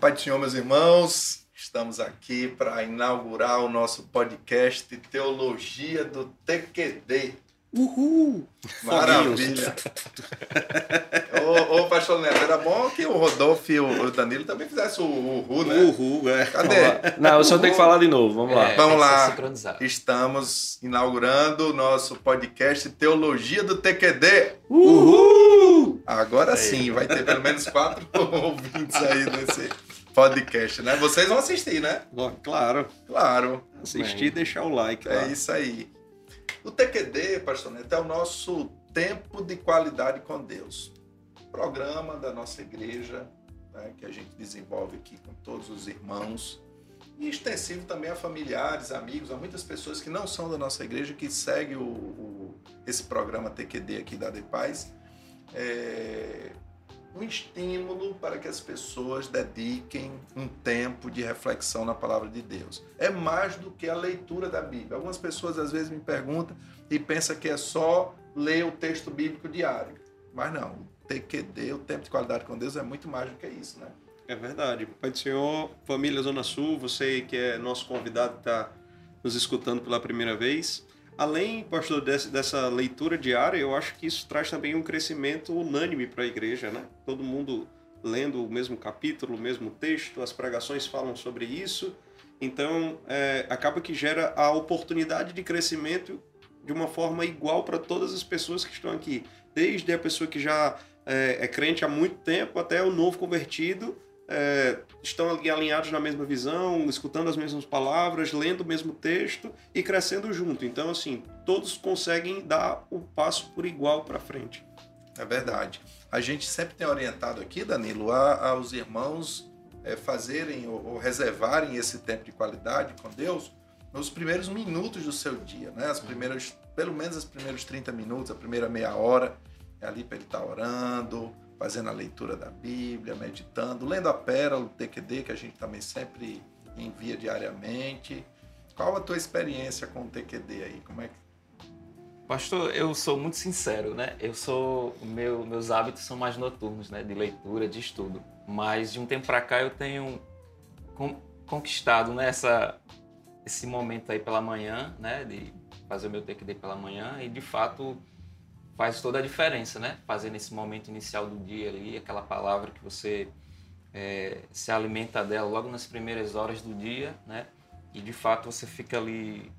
Pai do Senhor, meus irmãos, estamos aqui para inaugurar o nosso podcast Teologia do TQD. Uhul! Maravilha! ô, ô, pastor Neto, era bom que o Rodolfo e o Danilo também fizessem o uhul, né? Uhul, é. Cadê? Não, o senhor tem que falar de novo, vamos lá. É, Vamos lá. Estamos inaugurando o nosso podcast Teologia do TQD. Uhul! Agora sim, vai ter pelo menos quatro ouvintes aí nesse podcast, né? Vocês vão assistir, né? Bom, Claro, Claro. assistir e deixar o like lá. É isso aí. O TQD, pastor Neto, é o nosso tempo de qualidade com Deus. Programa da nossa igreja, né, que a gente desenvolve aqui com todos os irmãos. E extensivo também a familiares, amigos, a muitas pessoas que não são da nossa igreja que seguem o, o- esse programa TQD aqui da De Paz. É um estímulo para que as pessoas dediquem um tempo de reflexão na palavra de Deus. É mais do que a leitura da Bíblia. Algumas pessoas às vezes me perguntam e pensam que é só ler o texto bíblico diário. Mas não, o TQD, o tempo de qualidade com Deus, é muito mais do que isso, né? É verdade. Pai do Senhor, família Zona Sul, você que é nosso convidado, está nos escutando pela primeira vez. Além, pastor, dessa leitura diária, eu acho que isso traz também um crescimento unânime para a igreja, né? Todo mundo lendo o mesmo capítulo, o mesmo texto, as pregações falam sobre isso. Então, é, acaba que gera a oportunidade de crescimento de uma forma igual para todas as pessoas que estão aqui. Desde a pessoa que já é, é crente há muito tempo até o novo convertido, é, estão ali alinhados na mesma visão, escutando as mesmas palavras, lendo o mesmo texto e crescendo junto. Então, assim, todos conseguem dar o passo por igual para frente. É verdade. A gente sempre tem orientado aqui, Danilo, a- aos irmãos é, fazerem ou, ou reservarem esse tempo de qualidade com Deus nos primeiros minutos do seu dia, né? As primeiras, pelo menos os primeiros 30 minutos, a primeira meia hora, é ali para ele estar orando, fazendo a leitura da Bíblia, meditando, lendo a pérola, o TQD, que a gente também sempre envia diariamente. Qual a tua experiência com o TQD aí? Como é que Pastor, eu sou muito sincero, né? Eu sou, meu, meus hábitos são mais noturnos, né? De leitura, de estudo. Mas de um tempo para cá eu tenho con- conquistado, né? Esse momento aí pela manhã, né? De fazer o meu TQD pela manhã e de fato faz toda a diferença, né? Fazer nesse momento inicial do dia ali, aquela palavra que você é, se alimenta dela logo nas primeiras horas do dia, né? E de fato você fica ali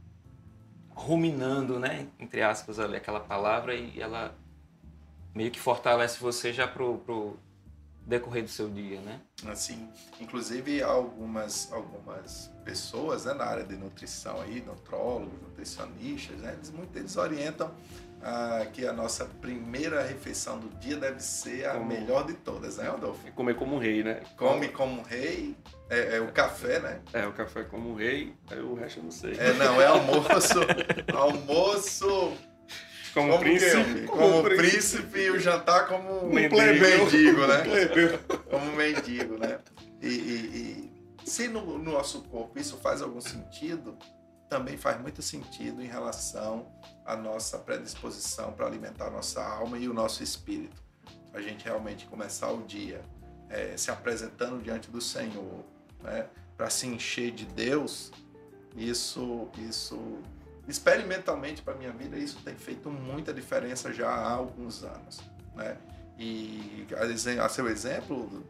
ruminando, né, entre aspas, ali, aquela palavra e ela meio que fortalece você já pro, pro decorrer do seu dia, né? assim, inclusive algumas algumas pessoas né, na área de nutrição aí, nutrólogos, nutricionistas, né, eles muito eles orientam ah, que a nossa primeira refeição do dia deve ser a Como- melhor de todas, né, Rodolfo? É comer como um rei, né? Come como um rei, é, é o café, né? É, o café como um rei, aí o resto eu não sei. É, não, é almoço, almoço como, que- como príncipe e o jantar como um mendigo. mendigo, né? Como um mendigo, né? E, e- e se no, no nosso corpo isso faz algum sentido, também faz muito sentido em relação à nossa predisposição para alimentar a nossa alma e o nosso espírito. A gente realmente começar o dia eh, se apresentando diante do Senhor, né? Para se encher de Deus, isso, isso experimentalmente para minha vida isso tem feito muita diferença já há alguns anos, né? E a seu exemplo,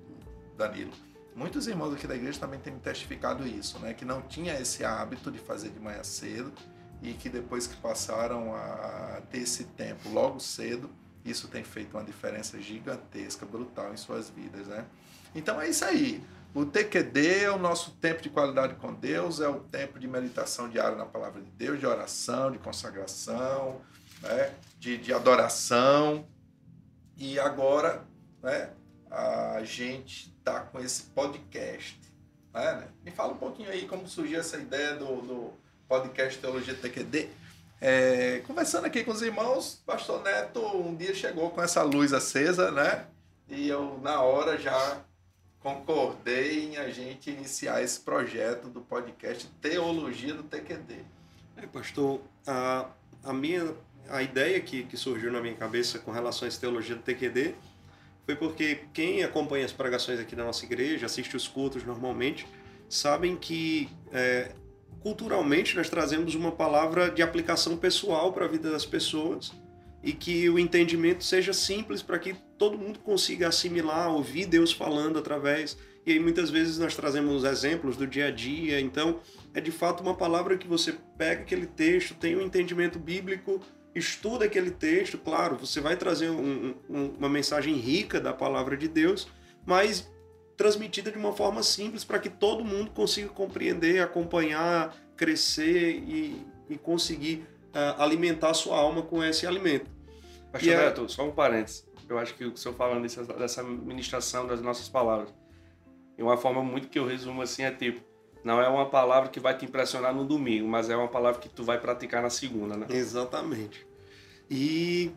Danilo, muitos irmãos aqui da igreja também têm testificado isso, né? Que não tinha esse hábito de fazer de manhã cedo e que depois que passaram a ter esse tempo logo cedo, isso tem feito uma diferença gigantesca, brutal em suas vidas, né? Então é isso aí. O TQD é o nosso tempo de qualidade com Deus, é o tempo de meditação diária na palavra de Deus, de oração, de consagração, né? de, de adoração. E agora, né, a gente está com esse podcast. Né, né? Me fala um pouquinho aí como surgiu essa ideia do, do podcast Teologia TQD. É, conversando aqui com os irmãos, pastor Neto um dia chegou com essa luz acesa, né? E eu, na hora, já concordei em a gente iniciar esse projeto do podcast Teologia do TQD. É, pastor, a, a minha a ideia que, que surgiu na minha cabeça com relação a essa teologia do TQD foi porque quem acompanha as pregações aqui na nossa igreja, assiste os cultos normalmente, sabem que é, culturalmente nós trazemos uma palavra de aplicação pessoal para a vida das pessoas e que o entendimento seja simples para que todo mundo consiga assimilar, ouvir Deus falando através. E aí muitas vezes nós trazemos exemplos do dia a dia. Então é de fato uma palavra que você pega aquele texto, tem um entendimento bíblico, estuda aquele texto. Claro, você vai trazer um, um, uma mensagem rica da palavra de Deus, mas transmitida de uma forma simples para que todo mundo consiga compreender, acompanhar, crescer e, e conseguir uh, alimentar a sua alma com esse alimento. Pastor é Beto, só um parênteses. Eu acho que o senhor falando dessa, dessa ministração das nossas palavras, e uma forma muito que eu resumo assim é tipo, não é uma palavra que vai te impressionar no domingo, mas é uma palavra que tu vai praticar na segunda, né? Exatamente. E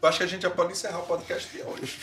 eu acho que a gente já pode encerrar o podcast de hoje.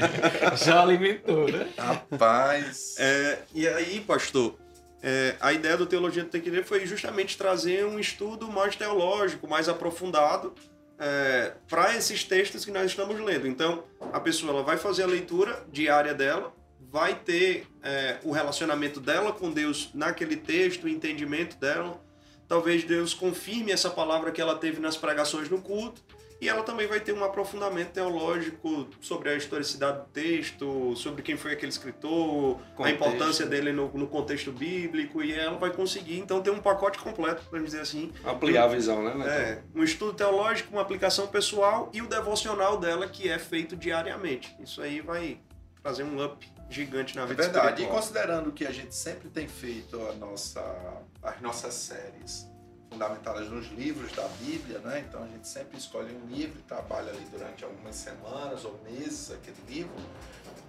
já alimentou, né? Rapaz. É, e aí, pastor, é, a ideia do Teologia do TQD foi justamente trazer um estudo mais teológico, mais aprofundado é, para esses textos que nós estamos lendo. Então, a pessoa ela vai fazer a leitura diária dela, vai ter é, o relacionamento dela com Deus naquele texto, o entendimento dela. Talvez Deus confirme essa palavra que ela teve nas pregações no culto e ela também vai ter um aprofundamento teológico sobre a historicidade do texto, sobre quem foi aquele escritor, contexto. a importância dele no, no, contexto bíblico, e ela vai conseguir, então, ter um pacote completo, podemos dizer assim. Ampliar a visão, né? É, um estudo teológico, uma aplicação pessoal e o devocional dela, que é feito diariamente. Isso aí vai trazer um up gigante na vida é verdade. Espiritual. E considerando que a gente sempre tem feito a nossa, as nossas séries fundamentadas nos livros da Bíblia, né? Então a gente sempre escolhe um livro e trabalha ali durante algumas semanas ou meses aquele livro.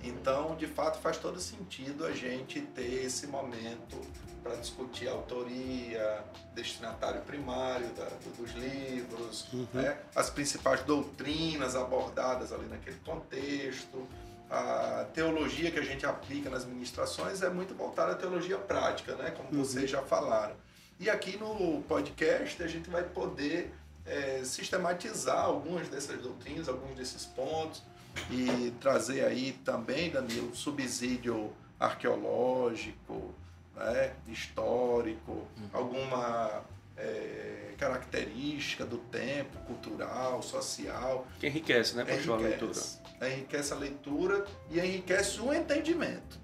Então, de fato, faz todo sentido a gente ter esse momento para discutir a autoria, destinatário primário da, dos livros, uhum. né? as principais doutrinas abordadas ali naquele contexto. A teologia que a gente aplica nas ministrações é muito voltada à teologia prática, né? como uhum. vocês já falaram. E aqui no podcast a gente vai poder é, sistematizar algumas dessas doutrinas, alguns desses pontos e trazer aí também, Danilo, subsídio arqueológico, né, histórico, uhum. alguma é, característica do tempo, cultural, social. Que enriquece, né, para a leitura. Enriquece a leitura e enriquece o entendimento.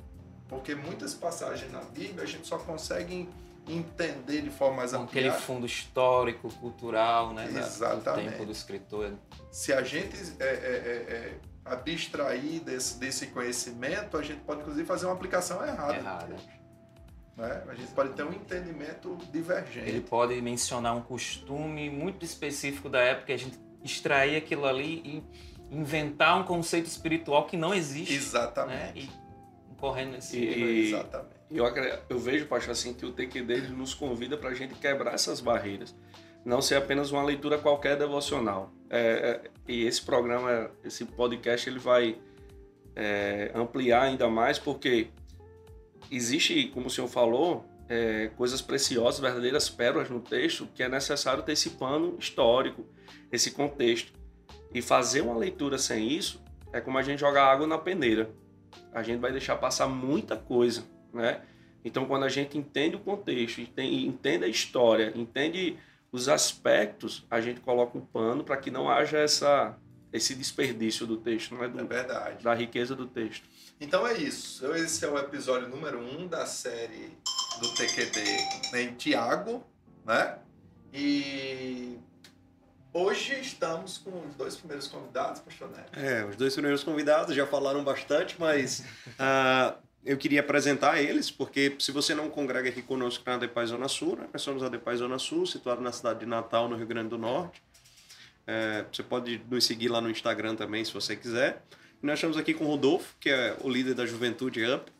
Porque muitas passagens na Bíblia a gente só consegue entender de forma mais ampliada. Aquele fundo histórico, cultural, né? Exatamente. do tempo do escritor. Se a gente é, é, é, é, abstrair desse, desse conhecimento, a gente pode inclusive fazer uma aplicação errada. Errada. Né? A gente pode ter um entendimento divergente. Ele pode mencionar um costume muito específico da época, a gente extrair aquilo ali e inventar um conceito espiritual que não existe. Né? Exatamente. Né? E correndo nesse e, Exatamente eu, eu vejo, pastor, assim, que o TQD nos convida para a gente quebrar essas barreiras. Não ser apenas uma leitura qualquer devocional. É, é, e esse programa, esse podcast, ele vai é, ampliar ainda mais, porque existe, como o senhor falou, é, coisas preciosas, verdadeiras pérolas no texto, que é necessário ter esse pano histórico, esse contexto. E fazer uma leitura sem isso é como a gente jogar água na peneira. A gente vai deixar passar muita coisa né? Então, quando a gente entende o contexto, entende a história, entende os aspectos, a gente coloca um pano para que não haja essa, esse desperdício do texto, não é? Do, é verdade. Da riqueza do texto. Então é isso. Esse é o episódio número 1 um da série do TQD em Tiago, né? E hoje estamos com os dois primeiros convidados, pastor Neto. É, os dois primeiros convidados já falaram bastante, mas uh, eu queria apresentar eles, porque se você não congrega aqui conosco na Adepaz Zona Sul, né? nós somos a Adepaz Zona Sul, situado na cidade de Natal, no Rio Grande do Norte. É, você pode nos seguir lá no Instagram também, se você quiser. E nós estamos aqui com o Rodolfo, que é o líder da Juventude Up,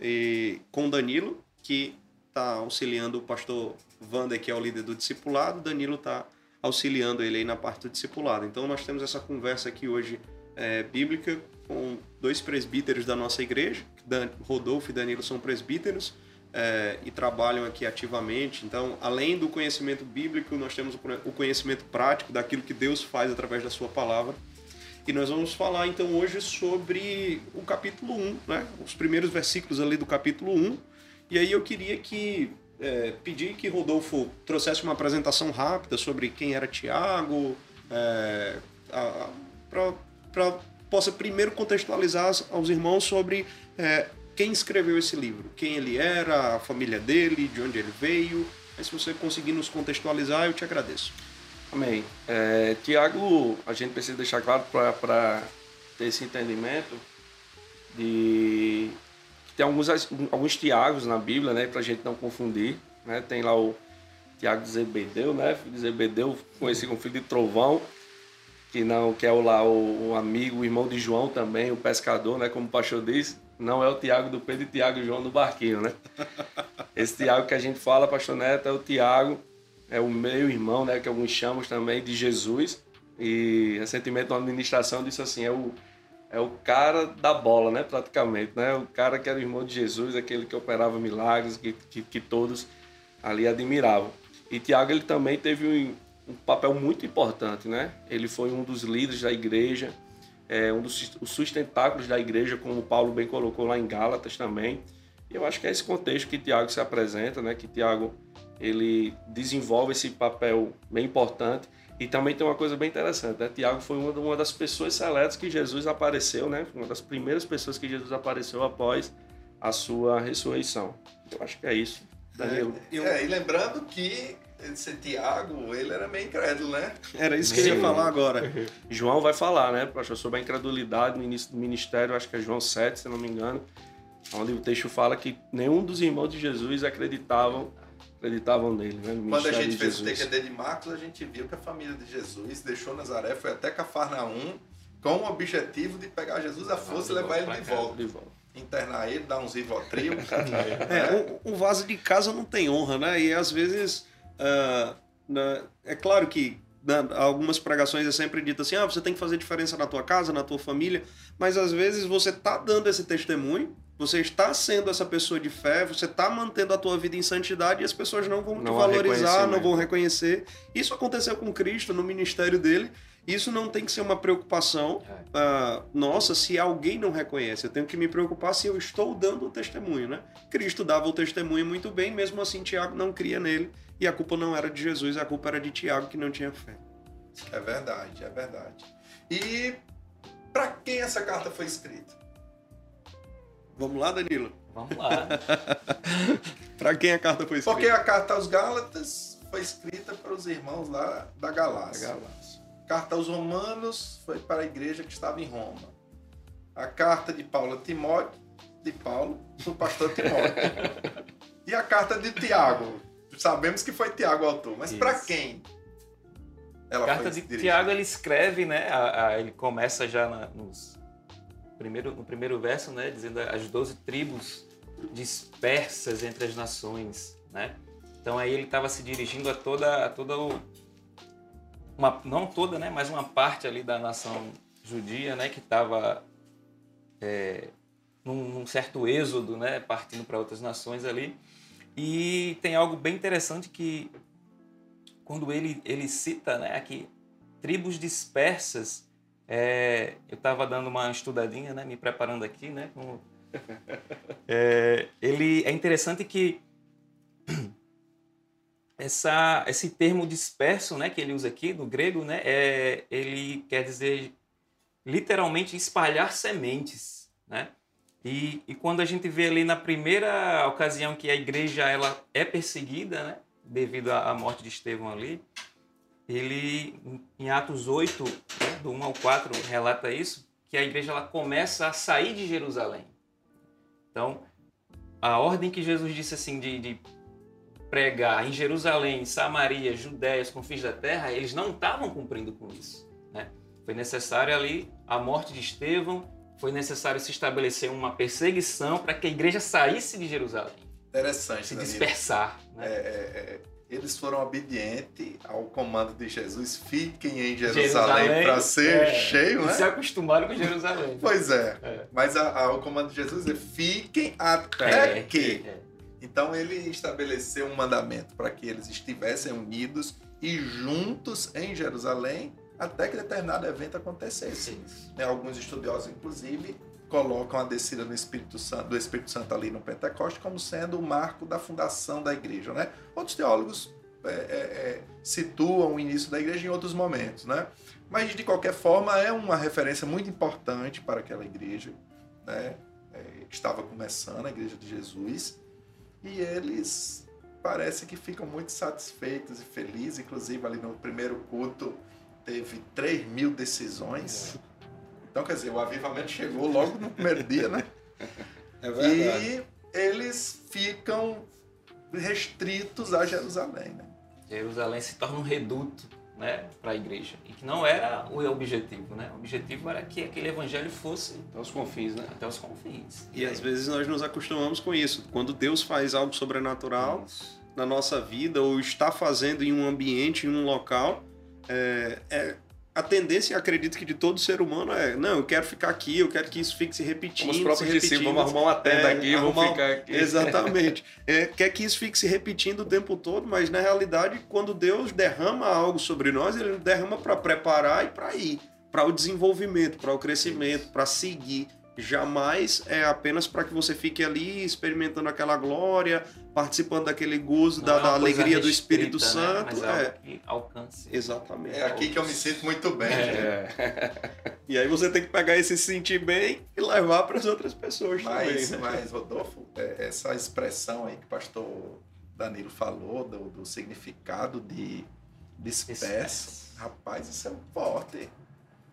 e com o Danilo, que está auxiliando o pastor Wander, que é o líder do discipulado. Danilo está auxiliando ele aí na parte do discipulado. Então nós temos essa conversa aqui hoje é, bíblica com dois presbíteros da nossa igreja, Dan, Rodolfo e Danilo são presbíteros é, e trabalham aqui ativamente. Então, além do conhecimento bíblico, nós temos o conhecimento prático daquilo que Deus faz através da sua palavra. que nós vamos falar então hoje sobre o capítulo 1, né? Os primeiros versículos ali do capítulo 1. E aí eu queria que é, pedir que Rodolfo trouxesse uma apresentação rápida sobre quem era Tiago, é, para possa primeiro contextualizar aos irmãos sobre é, quem escreveu esse livro, quem ele era, a família dele, de onde ele veio. Aí se você conseguir nos contextualizar, eu te agradeço. Amém. É, Tiago, a gente precisa deixar claro para ter esse entendimento de tem alguns, alguns Tiagos na Bíblia, né, para a gente não confundir. Né? Tem lá o Tiago de Zebedeu, né, filho de Zebedeu, conhecido como filho de Trovão, que não que é o, lá o, o, amigo, o irmão de João também, o pescador, né, como o pastor disse. Não é o Tiago do Pedro e Tiago e João do barquinho, né? Esse Tiago que a gente fala, pastor Neto, é o Tiago é o meu irmão, né, que alguns chamam também de Jesus. E recentemente uma administração disse assim, é o é o cara da bola, né, praticamente, né? O cara que era o irmão de Jesus, aquele que operava milagres, que, que, que todos ali admiravam. E Tiago ele também teve um, um, papel muito importante, né? Ele foi um dos líderes da igreja, é, um dos sustentáculos da igreja, como Paulo bem colocou lá em Gálatas também. E eu acho que é esse contexto que Tiago se apresenta, né? Que Tiago ele desenvolve esse papel bem importante. E também tem uma coisa bem interessante, né? Tiago foi uma, das pessoas seletas que Jesus apareceu, né? Uma das primeiras pessoas que Jesus apareceu após a sua ressurreição. Eu acho que é isso. Danilo. É, eu... é e lembrando que esse Tiago, ele era meio incrédulo, né? Era isso que Sim. eu ia falar agora. João vai falar, né, pastor, sobre a incredulidade no início do ministério, acho que é João 7, se não me engano, onde o texto fala que nenhum dos irmãos de Jesus acreditavam acreditavam nele. Né? Quando a gente fez o TQD de Marcos, a gente viu que a família de Jesus deixou Nazaré, foi até Cafarnaum, com o objetivo de pegar Jesus à força ah, e levar ele de volta. de volta. Internar ele, dar uns rivotril. é, um, um, vaso de casa não tem honra, né? E às vezes. Uh, né, é claro que né, algumas pregações é sempre dito assim: ah, você tem que fazer diferença na tua casa, na tua família, mas às vezes você tá dando esse testemunho você está sendo essa pessoa de fé, você está mantendo a tua vida em santidade e as pessoas não vão não te valorizar, não vão reconhecer. Isso aconteceu com Cristo no ministério dele. Isso não tem que ser uma preocupação uh, nossa se alguém não reconhece. Eu tenho que me preocupar se eu estou dando o testemunho, né? Cristo dava o testemunho muito bem, mesmo assim Tiago não cria nele e a culpa não era de Jesus, a culpa era de Tiago que não tinha fé. É verdade, é verdade. E para quem essa carta foi escrita? Vamos lá, Danilo? Vamos lá. para quem a carta foi escrita? Porque a carta aos Gálatas foi escrita para os irmãos lá da Galácia. Galácia. Carta aos Romanos foi para a igreja que estava em Roma. A carta de Paulo a Timóteo, de Paulo, para o pastor Timóteo. e a carta de Tiago. Sabemos que foi Tiago o autor, mas para quem? Ela carta de? Tiago ele escreve, né? A, a, ele começa já na, nos primeiro, no primeiro verso, né, dizendo as doze tribos dispersas entre as nações, né? Então aí ele estava se dirigindo a toda, a toda o, uma, não toda, né, mas uma parte ali da nação judia, né, que estava é, num, num, certo êxodo, né, partindo para outras nações ali. E tem algo bem interessante que quando ele ele cita, né, aqui tribos dispersas é, eu estava dando uma estudadinha, né, me preparando aqui, né? Com... É, ele é interessante que essa, esse termo disperso, né, que ele usa aqui no grego, né, é, ele quer dizer literalmente espalhar sementes, né? E, e quando a gente vê ali na primeira ocasião que a igreja ela é perseguida, né, devido à morte de Estevão ali, ele, em Atos 8, né, do 1 ao 4, relata isso, que a igreja ela começa a sair de Jerusalém. Então, a ordem que Jesus disse assim de, de pregar em Jerusalém, Samaria, Judéia, os confins da terra, eles não estavam cumprindo com isso. Né? Foi necessário ali a morte de Estevão, foi necessário se estabelecer uma perseguição para que a igreja saísse de Jerusalém. Interessante. Se dispersar. Né? É, é, é eles foram obedientes ao comando de Jesus, fiquem em Jerusalém, para ser é, cheio, né? se acostumaram com Jerusalém. pois é, é. mas a, a, o comando de Jesus é fiquem até é, que. Então ele estabeleceu um mandamento para que eles estivessem unidos e juntos em Jerusalém até que determinado evento acontecesse. Né, Alguns estudiosos, inclusive, colocam a descida do Espírito Santo, do Espírito Santo ali no Pentecoste como sendo o marco da fundação da igreja. Né? Outros teólogos é, é, é, situam o início da igreja em outros momentos. Né? Mas, de qualquer forma, é uma referência muito importante para aquela igreja né? é, que estava começando, a Igreja de Jesus. E eles parece que ficam muito satisfeitos e felizes. Inclusive, ali no primeiro culto, teve 3 mil decisões. Então, quer dizer, o avivamento chegou logo no primeiro dia, né? É verdade. E eles ficam restritos a Jerusalém, né? Jerusalém se torna um reduto né, para a igreja. E que não era o objetivo. Né? O objetivo era que aquele evangelho fosse Até os confins, né? até os confins. E às vezes nós nos acostumamos com isso. Quando Deus faz algo sobrenatural Isso. na nossa vida ou está fazendo em um ambiente, em um local, é, é- a tendência, acredito que de todo ser humano é, não, eu quero ficar aqui, eu quero que isso fique se repetindo, Como os próprios discípulos, vamos arrumar uma tenda É, aqui, vamos arrumar- ficar aqui. Exatamente. É, quer que isso fique se repetindo o tempo todo, mas na realidade, quando Deus derrama algo sobre nós, ele derrama para preparar e para ir, para o desenvolvimento, para o crescimento, para seguir. Jamais é apenas para que você fique ali experimentando aquela glória, participando daquele gozo, da, é da alegria do restrita, Espírito né? Santo. Mas é é. alcance. Exatamente. É aqui que eu me sinto muito bem. É. gente. E aí você tem que pegar esse se sentir bem e levar para as outras pessoas Mas, também. né? mas Rodolfo, é, essa expressão aí que o pastor Danilo falou, do, do significado de disperso, rapaz, isso é forte.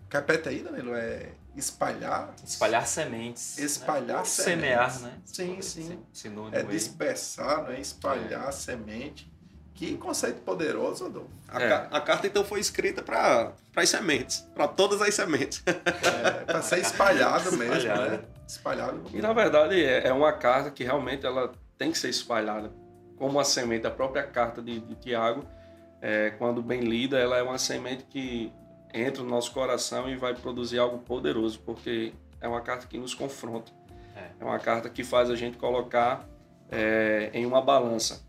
Repete aí, Danilo, é espalhar, Espalhar sementes. Espalhar né? sementes. Semear, né? Sim, sim. Sinônimo é dispersar, não é espalhar a semente. Que conceito poderoso, Rodolfo. A, É. ca- a carta então foi escrita para as sementes, para todas as sementes. É, para ser espalhado mesmo, Espalhado. né? Espalhado. E na verdade é é uma carta que realmente ela tem que ser espalhada. Como a semente, a própria carta de, de Tiago, é, quando bem lida, ela é uma semente que entra no nosso coração e vai produzir algo poderoso, porque é uma carta que nos confronta. É. É uma carta que faz a gente colocar é, em uma balança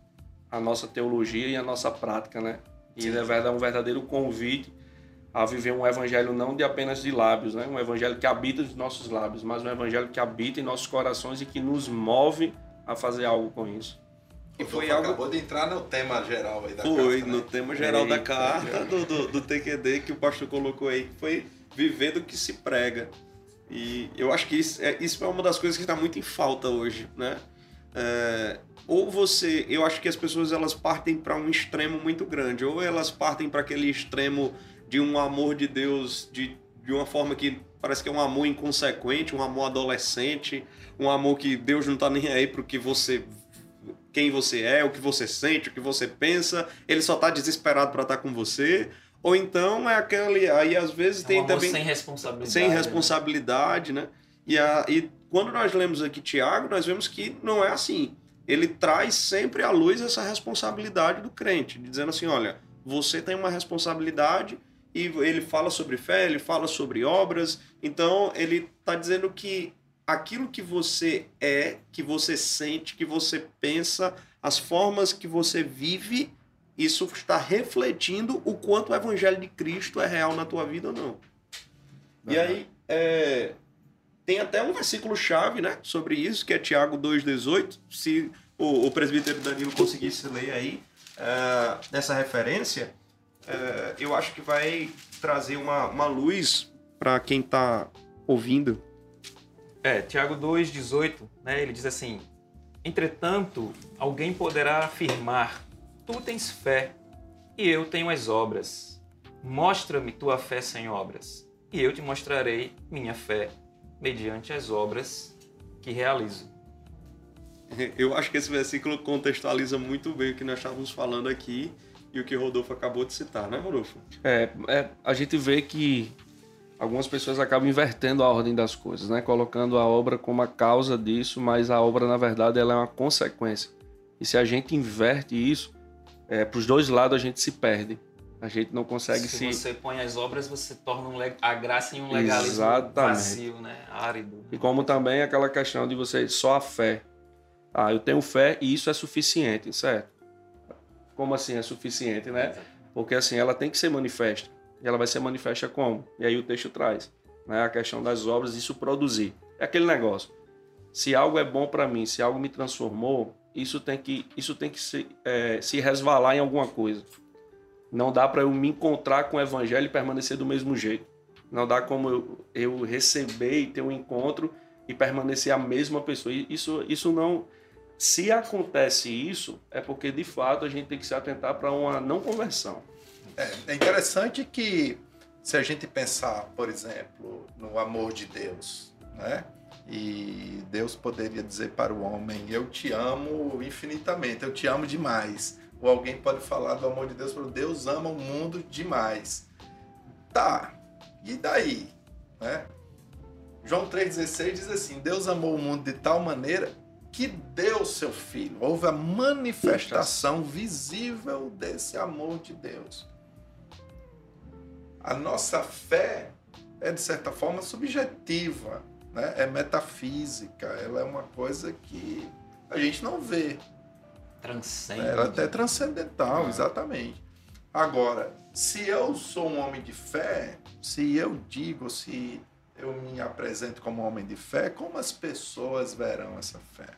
a nossa teologia e a nossa prática, né? E verdade é um verdadeiro convite a viver um evangelho não de apenas de lábios, né? Um evangelho que habita nos nossos lábios, mas um evangelho que habita em nossos corações e que nos move a fazer algo com isso. E Rodolfo foi algo- acabou de entrar no tema geral aí da Foi, carta, no né? tema geral da Eita, carta do, do, do TQD que o pastor colocou aí, que foi vivendo o que se prega. E eu acho que isso é, isso é uma das coisas que está muito em falta hoje, né? É, ou você, eu acho que as pessoas elas partem para um extremo muito grande, ou elas partem para aquele extremo de um amor de Deus de, de uma forma que parece que é um amor inconsequente, um amor adolescente, um amor que Deus não tá nem aí pro que você quem você é, o que você sente, o que você pensa, ele só tá desesperado para estar com você. Ou então é aquele. Aí às vezes É tem também sem responsabilidade. sem né? responsabilidade, né? E, a, e quando nós lemos aqui Tiago, nós vemos que não é assim. Ele traz sempre à luz essa responsabilidade do crente, dizendo assim: olha, você tem uma responsabilidade, e ele fala sobre fé, ele fala sobre obras, então ele está dizendo que aquilo que você é, que você sente, que você pensa, as formas que você vive, isso está refletindo o quanto o evangelho de Cristo é real na tua vida ou não. E aí, é, tem até um versículo-chave né, sobre isso, que é Tiago 2,18. Se o, o presbítero Danilo conseguisse ler aí é, essa referência, é, eu acho que vai trazer uma, uma luz para quem está ouvindo. É, Tiago 2,18, né, ele diz assim: Entretanto, alguém poderá afirmar: Tu tens fé, e eu tenho as obras. Mostra-me tua fé sem obras, e eu te mostrarei minha fé mediante as obras que realizo. Eu acho que esse versículo contextualiza muito bem o que nós estávamos falando aqui e o que Rodolfo acabou de citar, né, Rodolfo? É, é, a gente vê que algumas pessoas acabam invertendo a ordem das coisas, né? Colocando a obra como a causa disso, mas a obra, na verdade, ela é uma consequência. E se a gente inverte isso, é, para os dois lados a gente se perde. A gente não consegue se se... você põe as obras, você torna um leg- a graça em um legalismo Exatamente. vazio, né? árido. E como também aquela questão de você só a fé. Ah, eu tenho fé e isso é suficiente, certo? Como assim é suficiente, né? Porque assim, ela tem que ser manifesta. E ela vai ser manifesta como? E aí o texto traz, né? A questão das obras, isso produzir. É aquele negócio. Se algo é bom para mim, se algo me transformou, isso tem que, isso tem que se, é, se resvalar em alguma coisa. Não dá para eu me encontrar com o evangelho e permanecer do mesmo jeito. Não dá como eu, eu receber e ter um encontro e permanecer a mesma pessoa. Isso, isso não. Se acontece isso, é porque de fato a gente tem que se atentar para uma não conversão. É, é interessante que, se a gente pensar, por exemplo, no amor de Deus, né? E Deus poderia dizer para o homem: Eu te amo infinitamente, eu te amo demais. Ou alguém pode falar do amor de Deus para Deus ama o mundo demais. Tá, e daí? Né? João 3,16 diz assim: Deus amou o mundo de tal maneira que deu seu filho. Houve a manifestação visível desse amor de Deus. A nossa fé é, de certa forma, subjetiva, né? é metafísica, ela é uma coisa que a gente não vê. Transcende. Ela é até transcendental, exatamente. Agora, se eu sou um homem de fé, se eu digo, se eu me apresento como um homem de fé, como as pessoas verão essa fé?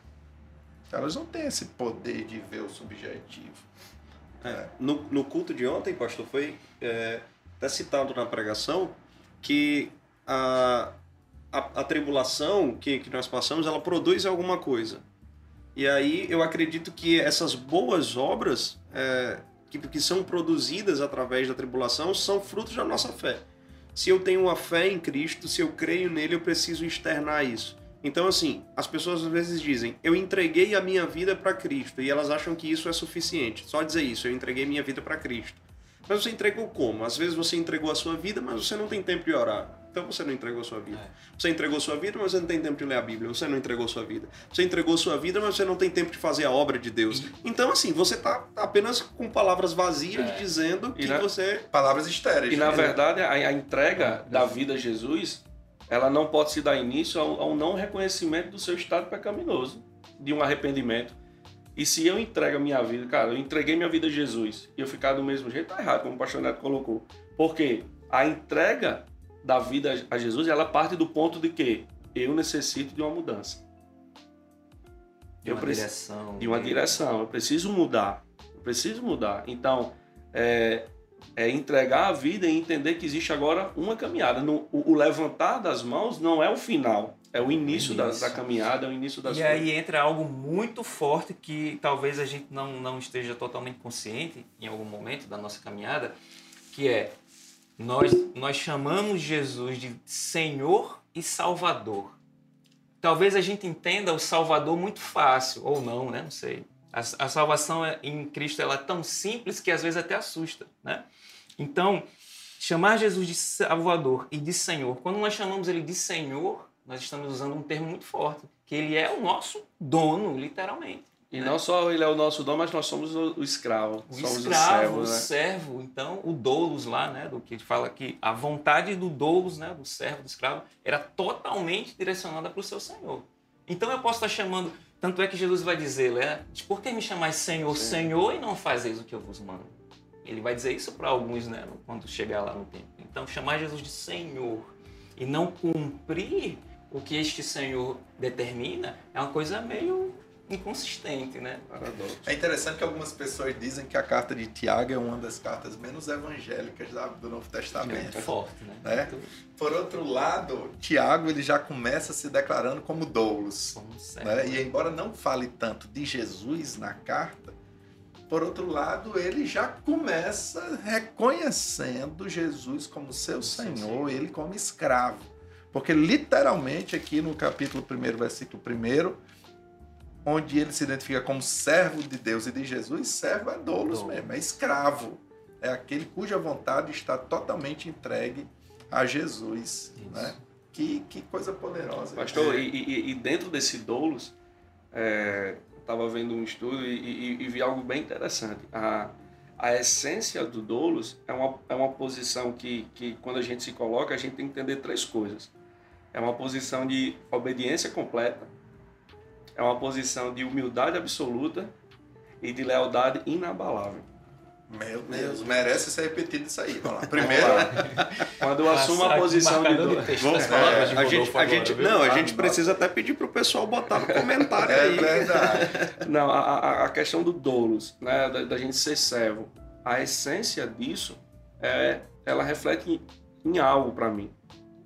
Elas não têm esse poder de ver o subjetivo. É, no, no, culto de ontem, pastor, foi é, até citado na pregação que a, a, a tribulação que, que nós passamos, ela produz alguma coisa. E aí eu acredito que essas boas obras é, que, que são produzidas através da tribulação são frutos da nossa fé. Se eu tenho uma fé em Cristo, se eu creio nele, eu preciso externar isso. Então, assim, as pessoas às vezes dizem, eu entreguei a minha vida para Cristo, e elas acham que isso é suficiente. Só dizer isso, eu entreguei minha vida para Cristo. Mas você entregou como? Às vezes você entregou a sua vida, mas você não tem tempo de orar. Então você não entregou sua vida. É. Você entregou sua vida, mas você não tem tempo de ler a Bíblia. Você não entregou sua vida. Você entregou sua vida, mas você não tem tempo de fazer a obra de Deus. E... Então, assim, você está apenas com palavras vazias é. dizendo que na... você. Palavras estéreis. E na verdade, a, a entrega é. da vida a Jesus, ela não pode se dar início ao, ao não reconhecimento do seu estado pecaminoso, de um arrependimento. E se eu entrego a minha vida, cara, eu entreguei minha vida a Jesus e eu ficar do mesmo jeito, tá errado, como o pastor Neto colocou. Porque a entrega da vida a Jesus, ela parte do ponto de que eu necessito de uma mudança. De uma direção. De uma né? direção. Eu preciso mudar. Eu preciso mudar. Então, é, é entregar a vida e entender que existe agora uma caminhada. No, o, o, levantar das mãos não é o final. É o início, Da, da, caminhada, é o início das E coisas. aí entra algo muito forte que talvez a gente não, não esteja totalmente consciente em algum momento da nossa caminhada, que é nós, nós chamamos Jesus de Senhor e Salvador. Talvez a gente entenda o Salvador muito fácil, ou não, né? Não sei. A, a salvação é, em Cristo ela é tão simples que às vezes até assusta, né? Então, chamar Jesus de Salvador e de Senhor, quando nós chamamos ele de Senhor, nós estamos usando um termo muito forte, que ele é o nosso dono, literalmente. E né? não só ele é o nosso dono, mas nós somos o, escravo. O somos escravo, o servo, o né? servo. Então, o doulos lá, né, do que fala que a vontade do doulos, né, do servo, do escravo, era totalmente direcionada para o seu senhor. Então, eu posso estar chamando... Tanto é que Jesus vai dizer, né, por que me chamais Senhor, Sim. Senhor, e não fazeis o que eu vos mando? Ele vai dizer isso para alguns, né, quando chegar lá no tempo. Então, chamar Jesus de Senhor e não cumprir o que este Senhor determina é uma coisa meio inconsistente, né? Paradoxo. É interessante que algumas pessoas dizem que a carta de Tiago é uma das cartas menos evangélicas do Novo Testamento. É forte, né? né? Por outro lado, Tiago ele já começa se declarando como doulos. Né? E embora não fale tanto de Jesus na carta, por outro lado, ele já começa reconhecendo Jesus como seu Senhor, ele como escravo. Porque literalmente aqui no capítulo 1, versículo 1, onde ele se identifica como servo de Deus e de Jesus, servo é doulos mesmo, é escravo. É aquele cuja vontade está totalmente entregue a Jesus. Né? Que, que coisa poderosa. Pastor, é. e, e, dentro desse doulos, é, estava vendo um estudo e, e, vi algo bem interessante. A, a essência do doulos é uma, é uma posição que, que, quando a gente se coloca, a gente tem que entender três coisas. É uma posição de obediência completa, é uma posição de humildade absoluta e de lealdade inabalável. Meu Deus, merece ser repetido isso aí. Vamos lá. Primeiro, Quando eu assumo a posição de dor. texto Vamos, das palavras de a gente, a gente, não, a gente precisa até pedir pro pessoal botar no comentário é aí. verdade. Não, a, a- a questão do doulos, né, da, da gente ser servo, a essência disso é, ela reflete em, em algo para mim,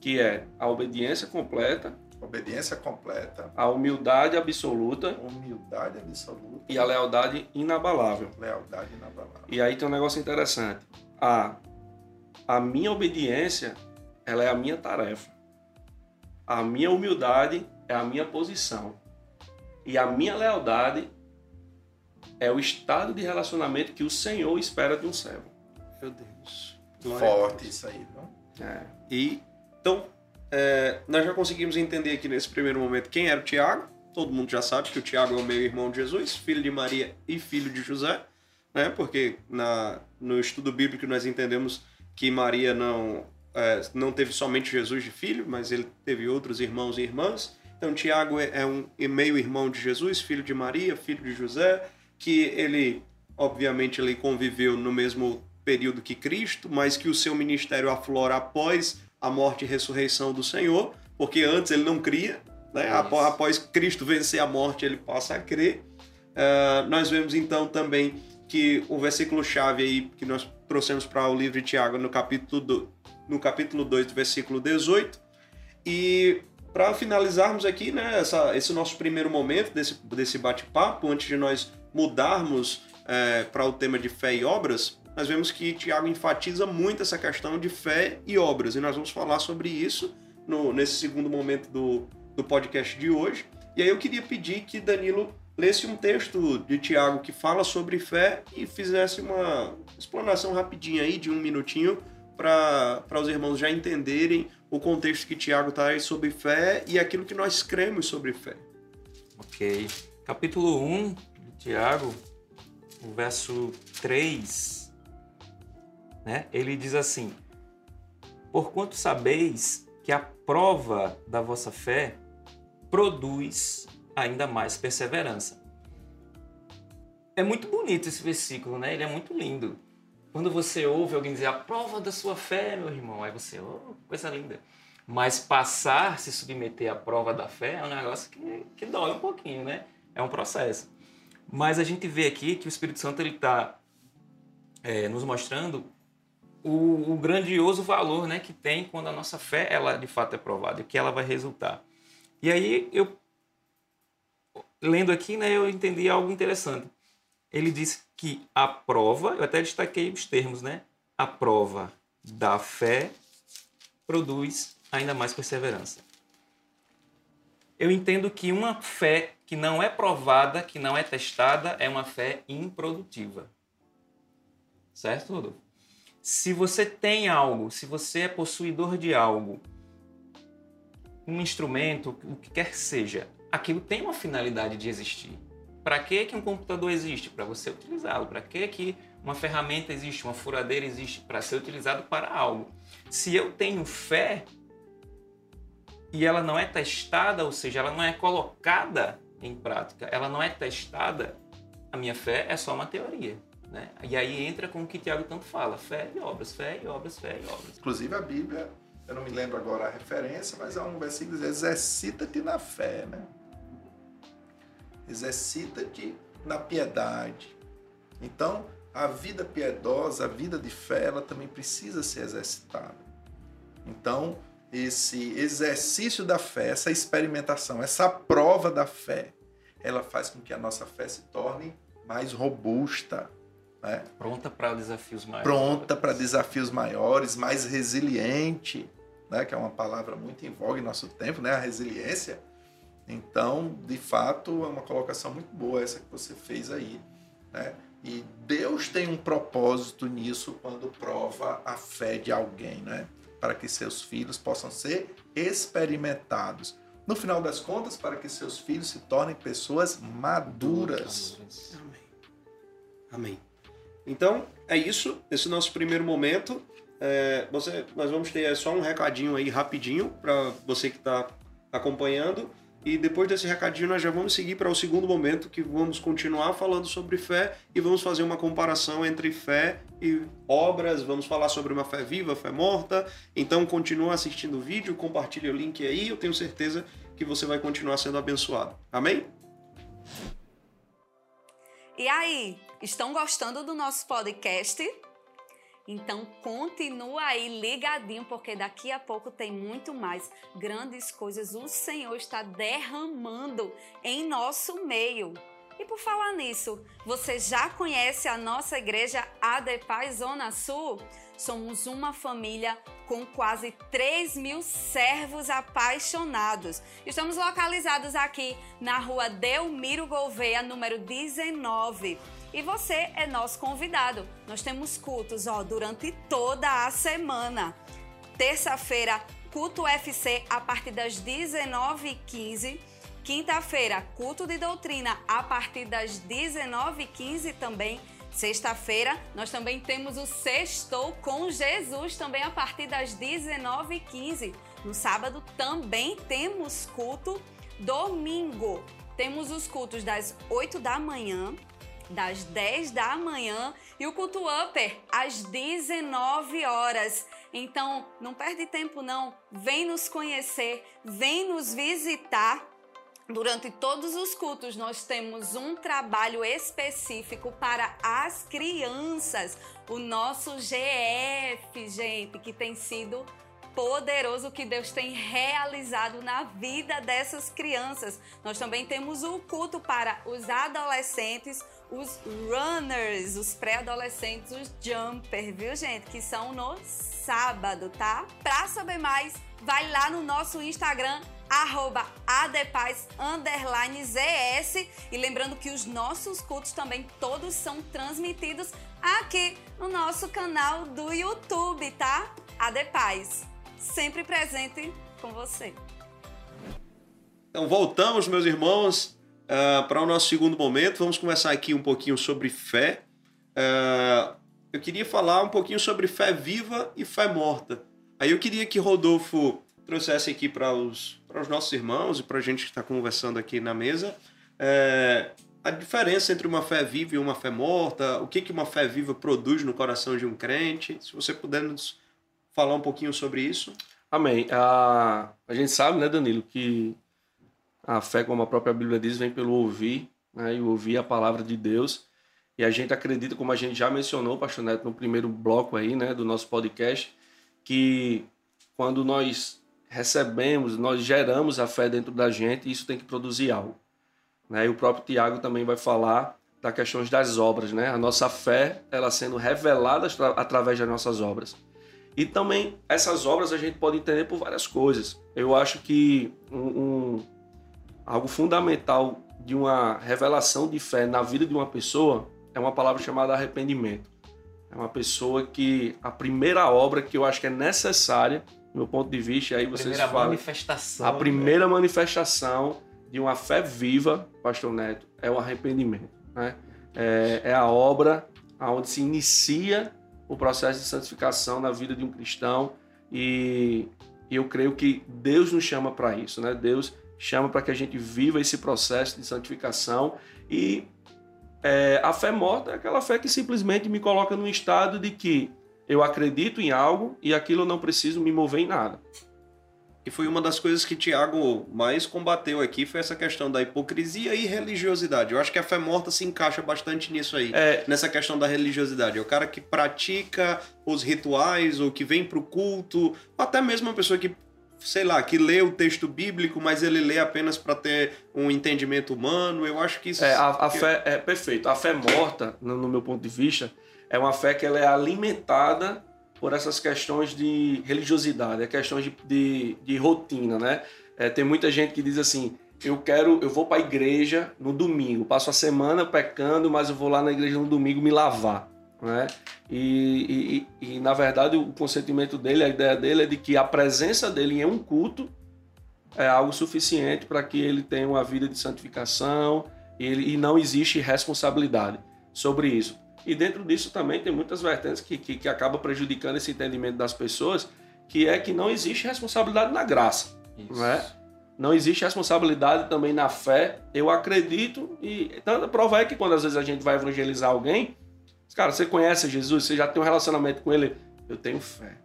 que é a obediência completa, Obediência completa, a humildade absoluta humildade absoluta e a lealdade inabalável. lealdade inabalável. E aí tem um negócio interessante. A, a minha obediência, ela é a minha tarefa. A minha humildade é a minha posição. E a minha lealdade é o estado de relacionamento que o Senhor espera de um servo. Meu Deus. Glória Forte isso aí, viu? É. E então, é, nós já conseguimos entender aqui nesse primeiro momento quem era o Tiago. Todo mundo já sabe que o Tiago é o meio irmão de Jesus, filho de Maria e filho de José, né? Porque na, no estudo bíblico nós entendemos que Maria não é, não teve somente Jesus de filho, mas ele teve outros irmãos e irmãs. Então Tiago é, é um meio irmão de Jesus, filho de Maria, filho de José, que ele obviamente ele conviveu no mesmo período que Cristo, mas que o seu ministério aflora após a morte e ressurreição do Senhor, porque antes ele não cria, né? Após, após Cristo vencer a morte, ele passa a crer. Ah, nós vemos então também que o versículo chave aí que nós trouxemos para o livro de Tiago no capítulo do, no capítulo 2, do versículo 18. E para finalizarmos aqui, né, essa, esse nosso primeiro momento desse, desse bate-papo, antes de nós mudarmos é, para o tema de fé e obras, nós vemos que Tiago enfatiza muito essa questão de fé e obras, e nós vamos falar sobre isso no, nesse segundo momento do, do podcast de hoje. E aí eu queria pedir que Danilo lesse um texto de Tiago que fala sobre fé e fizesse uma explanação rapidinha aí, de um minutinho, para os irmãos já entenderem o contexto que Tiago traz sobre fé e aquilo que nós cremos sobre fé. Ok. Capítulo 1 de Tiago, o verso 3, né? Ele diz assim: Porquanto sabeis que a prova da vossa fé produz ainda mais perseverança. É muito bonito esse versículo, né? Ele é muito lindo. Quando você ouve alguém dizer a prova da sua fé, meu irmão, aí você, oh, coisa linda. Mas passar, se submeter à prova da fé é um negócio que, que dói um pouquinho, né? É um processo. Mas a gente vê aqui que o Espírito Santo ele está nos mostrando o, o grandioso valor né, que tem quando a nossa fé ela de fato é provada e que ela vai resultar. E aí eu lendo aqui, né, eu entendi algo interessante. Ele disse que a prova, eu até destaquei os termos, né? A prova da fé produz ainda mais perseverança. Eu entendo que uma fé que não é provada, que não é testada, é uma fé improdutiva. Certo, Rodolfo? Se você tem algo, se você é possuidor de algo, um instrumento, o que quer que seja, aquilo tem uma finalidade de existir. Para que que um computador existe? Para você utilizá-lo. Para que que uma ferramenta existe, uma furadeira existe? Para ser utilizado para algo. Se eu tenho fé e ela não é testada, ou seja, ela não é colocada em prática, ela não é testada, a minha fé é só uma teoria. Né? E aí entra com o que Tiago tanto fala: fé e obras, fé e obras, fé e obras. Inclusive a Bíblia, eu não me lembro agora a referência, mas há um versículo que diz: exercita-te na fé, né? Exercita-te na piedade. Então, a vida piedosa, a vida de fé, ela também precisa ser exercitada. Então, esse exercício da fé, essa experimentação, essa prova da fé, ela faz com que a nossa fé se torne mais robusta, né? Pronta para desafios maiores. pronta para desafios maiores, mais resiliente, né? que é uma palavra muito em voga em nosso tempo, né? a resiliência. Então, de fato, é uma colocação muito boa essa que você fez aí. Né? E Deus tem um propósito nisso quando prova a fé de alguém, né? para que seus filhos possam ser experimentados. No final das contas, para que seus filhos se tornem pessoas maduras. Amém. Amém. Então, é isso. Esse nosso primeiro momento. É, você, nós vamos ter só um recadinho aí rapidinho para você que está acompanhando. E depois desse recadinho, nós já vamos seguir para o segundo momento, que vamos continuar falando sobre fé e vamos fazer uma comparação entre fé e obras. Vamos falar sobre uma fé viva, fé morta. Então, continua assistindo o vídeo, compartilhe o link aí. Eu tenho certeza que você vai continuar sendo abençoado. Amém? E aí, estão gostando do nosso podcast? Então continua aí ligadinho, porque daqui a pouco tem muito mais grandes coisas o Senhor está derramando em nosso meio. E por falar nisso, você já conhece a nossa igreja ADEPAI Zona Sul? Somos uma família com quase 3 mil servos apaixonados. Estamos localizados aqui na rua Delmiro Gouveia, número 19. E você é nosso convidado. Nós temos cultos ó, durante toda a semana. Terça-feira, culto UFC a partir das 19h15. Quinta-feira, culto de doutrina a partir das 19h15 também. Sexta-feira, nós também temos o Sextou com Jesus, também a partir das 19h15. No sábado, também temos culto. Domingo, temos os cultos das 8 da manhã, das 10 da manhã e o culto upper às 19 horas. Então, não perde tempo não, vem nos conhecer, vem nos visitar. Durante todos os cultos, nós temos um trabalho específico para as crianças. O nosso GF, gente, que tem sido poderoso que Deus tem realizado na vida dessas crianças. Nós também temos o culto para os adolescentes, os runners, os pré-adolescentes, os jumper, viu, gente? Que são no sábado, tá? Pra saber mais, vai lá no nosso Instagram, arroba ZS. E lembrando que os nossos cultos também todos são transmitidos aqui no nosso canal do YouTube, tá? Adepaz, sempre presente com você. Então voltamos, meus irmãos, uh, para o nosso segundo momento. Vamos começar aqui um pouquinho sobre fé. Uh, eu queria falar um pouquinho sobre fé viva e fé morta. Aí eu queria que Rodolfo trouxesse aqui para os, para os nossos irmãos e para a gente que está conversando aqui na mesa é, a diferença entre uma fé viva e uma fé morta, o que, que uma fé viva produz no coração de um crente. Se você puder nos falar um pouquinho sobre isso. Amém. A, a gente sabe, né, Danilo, que a fé, como a própria Bíblia diz, vem pelo ouvir, né? E ouvir a palavra de Deus. E a gente acredita, como a gente já mencionou, Pastor Neto, no primeiro bloco aí, né, do nosso podcast, que quando nós recebemos, nós geramos a fé dentro da gente isso tem que produzir algo. Né? E o próprio Tiago também vai falar das questões das obras, né? A nossa fé, ela sendo revelada através das nossas obras. E também essas obras a gente pode entender por várias coisas. Eu acho que um, um algo fundamental de uma revelação de fé na vida de uma pessoa é uma palavra chamada arrependimento. É uma pessoa que a primeira obra que eu acho que é necessária, do meu ponto de vista, aí vocês primeira falam. manifestação. A primeira né? manifestação de uma fé viva, Pastor Neto, é o arrependimento. Né? É, é a obra onde se inicia o processo de santificação na vida de um cristão e, e eu creio que Deus nos chama para isso, né? Deus chama para que a gente viva esse processo de santificação e é, a fé morta é aquela fé que simplesmente me coloca num estado de que eu acredito em algo e aquilo eu não preciso me mover em nada. E foi uma das coisas que Tiago mais combateu aqui, foi essa questão da hipocrisia e religiosidade. Eu acho que a fé morta se encaixa bastante nisso aí, é... nessa questão da religiosidade. É o cara que pratica os rituais, ou que vem para o culto, ou até mesmo uma pessoa que sei lá, que lê o texto bíblico, mas ele lê apenas para ter um entendimento humano. Eu acho que isso. É, a, a fé é perfeito. A fé morta, no, no, meu ponto de vista, é uma fé que ela é alimentada por essas questões de religiosidade, é questões de, de, de rotina, né? É, tem muita gente que diz assim. Eu quero, eu vou para a igreja no domingo, passo a semana pecando, mas eu vou lá na igreja no domingo me lavar né? E, e, e, na verdade o consentimento dele, a ideia dele é de que a presença dele em um culto é algo suficiente para que ele tenha uma vida de santificação e, ele, e não existe responsabilidade sobre isso. E dentro disso também tem muitas vertentes que, que, que acabam prejudicando esse entendimento das pessoas, que é que não existe responsabilidade na graça. Isso. Né? não existe responsabilidade também na fé. Eu acredito e tanta prova é que quando às vezes a gente vai evangelizar alguém, cara, você conhece Jesus, você já tem um relacionamento com ele, eu tenho fé.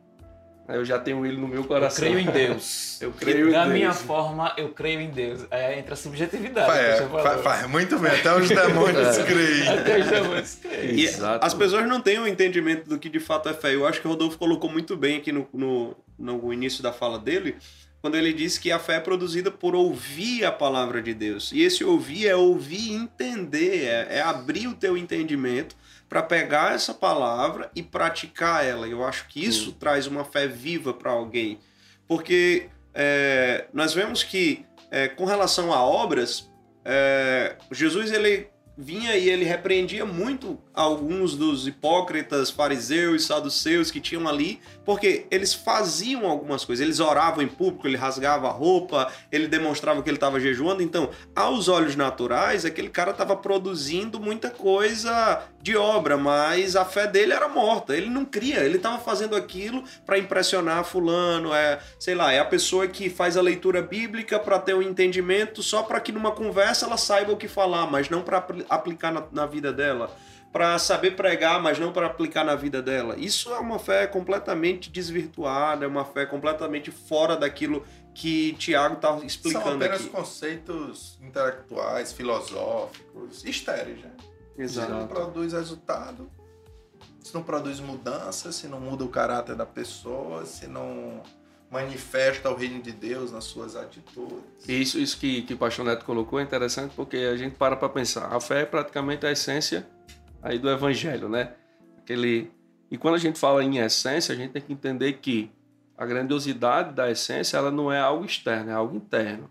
Eu já tenho ele no meu coração. Eu creio em Deus. Eu creio em da Deus. minha forma, eu creio em Deus. É, entra a subjetividade. É, faz, faz muito bem, até os demônios É. creem. Até os demônios creem. E Exato. as pessoas não têm um entendimento do que de fato é fé. Eu acho que o Rodolfo colocou muito bem aqui no, no, no início da fala dele, quando ele disse que a fé é produzida por ouvir a palavra de Deus. E esse ouvir é ouvir e entender, é, é abrir o teu entendimento para pegar essa palavra e praticar ela. Eu acho que isso traz uma fé viva para alguém. Porque é, nós vemos que, é, com relação a obras, é, Jesus ele vinha e ele repreendia muito alguns dos hipócritas, fariseus, saduceus que tinham ali, porque eles faziam algumas coisas. Eles oravam em público, ele rasgava a roupa, ele demonstrava que ele estava jejuando. Então, aos olhos naturais, aquele cara estava produzindo muita coisa de obra, mas a fé dele era morta. Ele não cria, ele estava fazendo aquilo para impressionar fulano, é, sei lá, é a pessoa que faz a leitura bíblica para ter um entendimento só para que numa conversa ela saiba o que falar, mas não para aplicar na, na vida dela. Para saber pregar, mas não para aplicar na vida dela. Isso é uma fé completamente desvirtuada, é uma fé completamente fora daquilo que Tiago está São explicando apenas aqui. conceitos intelectuais, filosóficos, estéreis, né? Se Exato. não produz resultado, se não produz mudança, se não muda o caráter da pessoa, se não manifesta o reino de Deus nas suas atitudes. Isso, isso que, que o pastor Neto colocou é interessante porque a gente para para pensar. A fé é praticamente a essência aí do evangelho, né? Aquele... E quando a gente fala em essência, a gente tem que entender que a grandiosidade da essência ela não é algo externo, é algo interno.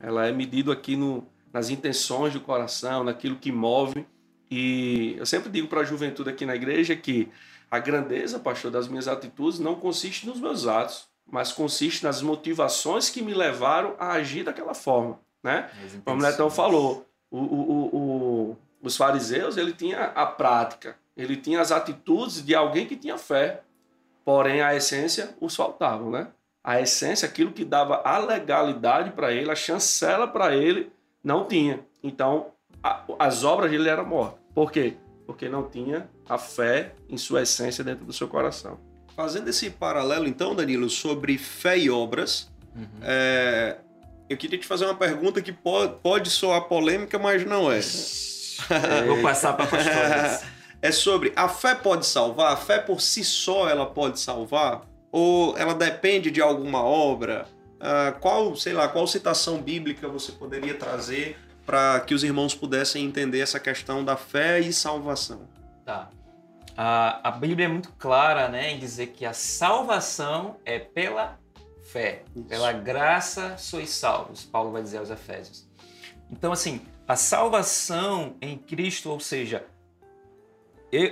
Ela é medido aqui no, nas intenções do coração, naquilo que move. E eu sempre digo para a juventude aqui na igreja que a grandeza, pastor, das minhas atitudes não consiste nos meus atos, mas consiste nas motivações que me levaram a agir daquela forma, né? Como o Netão falou, o, o, o- os fariseus, ele tinha a prática, ele tinha as atitudes de alguém que tinha fé, porém a essência os faltava, né? A essência, aquilo que dava a legalidade para ele, a chancela para ele, não tinha. Então, a- as obras dele eram mortas. Por quê? Porque não tinha a fé em sua essência dentro do seu coração. Fazendo esse paralelo, então, Danilo, sobre fé e obras, é, eu queria te fazer uma pergunta que pode, pode soar polêmica, mas não é. Vou passar para pastores. É sobre a fé pode salvar? A fé por si só ela pode salvar? Ou ela depende de alguma obra? Ah, qual, sei lá, qual citação bíblica você poderia trazer para que os irmãos pudessem entender essa questão da fé e salvação? Tá. A, a Bíblia é muito clara né, em dizer que a salvação é pela fé. Isso. Pela graça sois salvos, Paulo vai dizer aos Efésios. Então, assim, a salvação em Cristo, ou seja,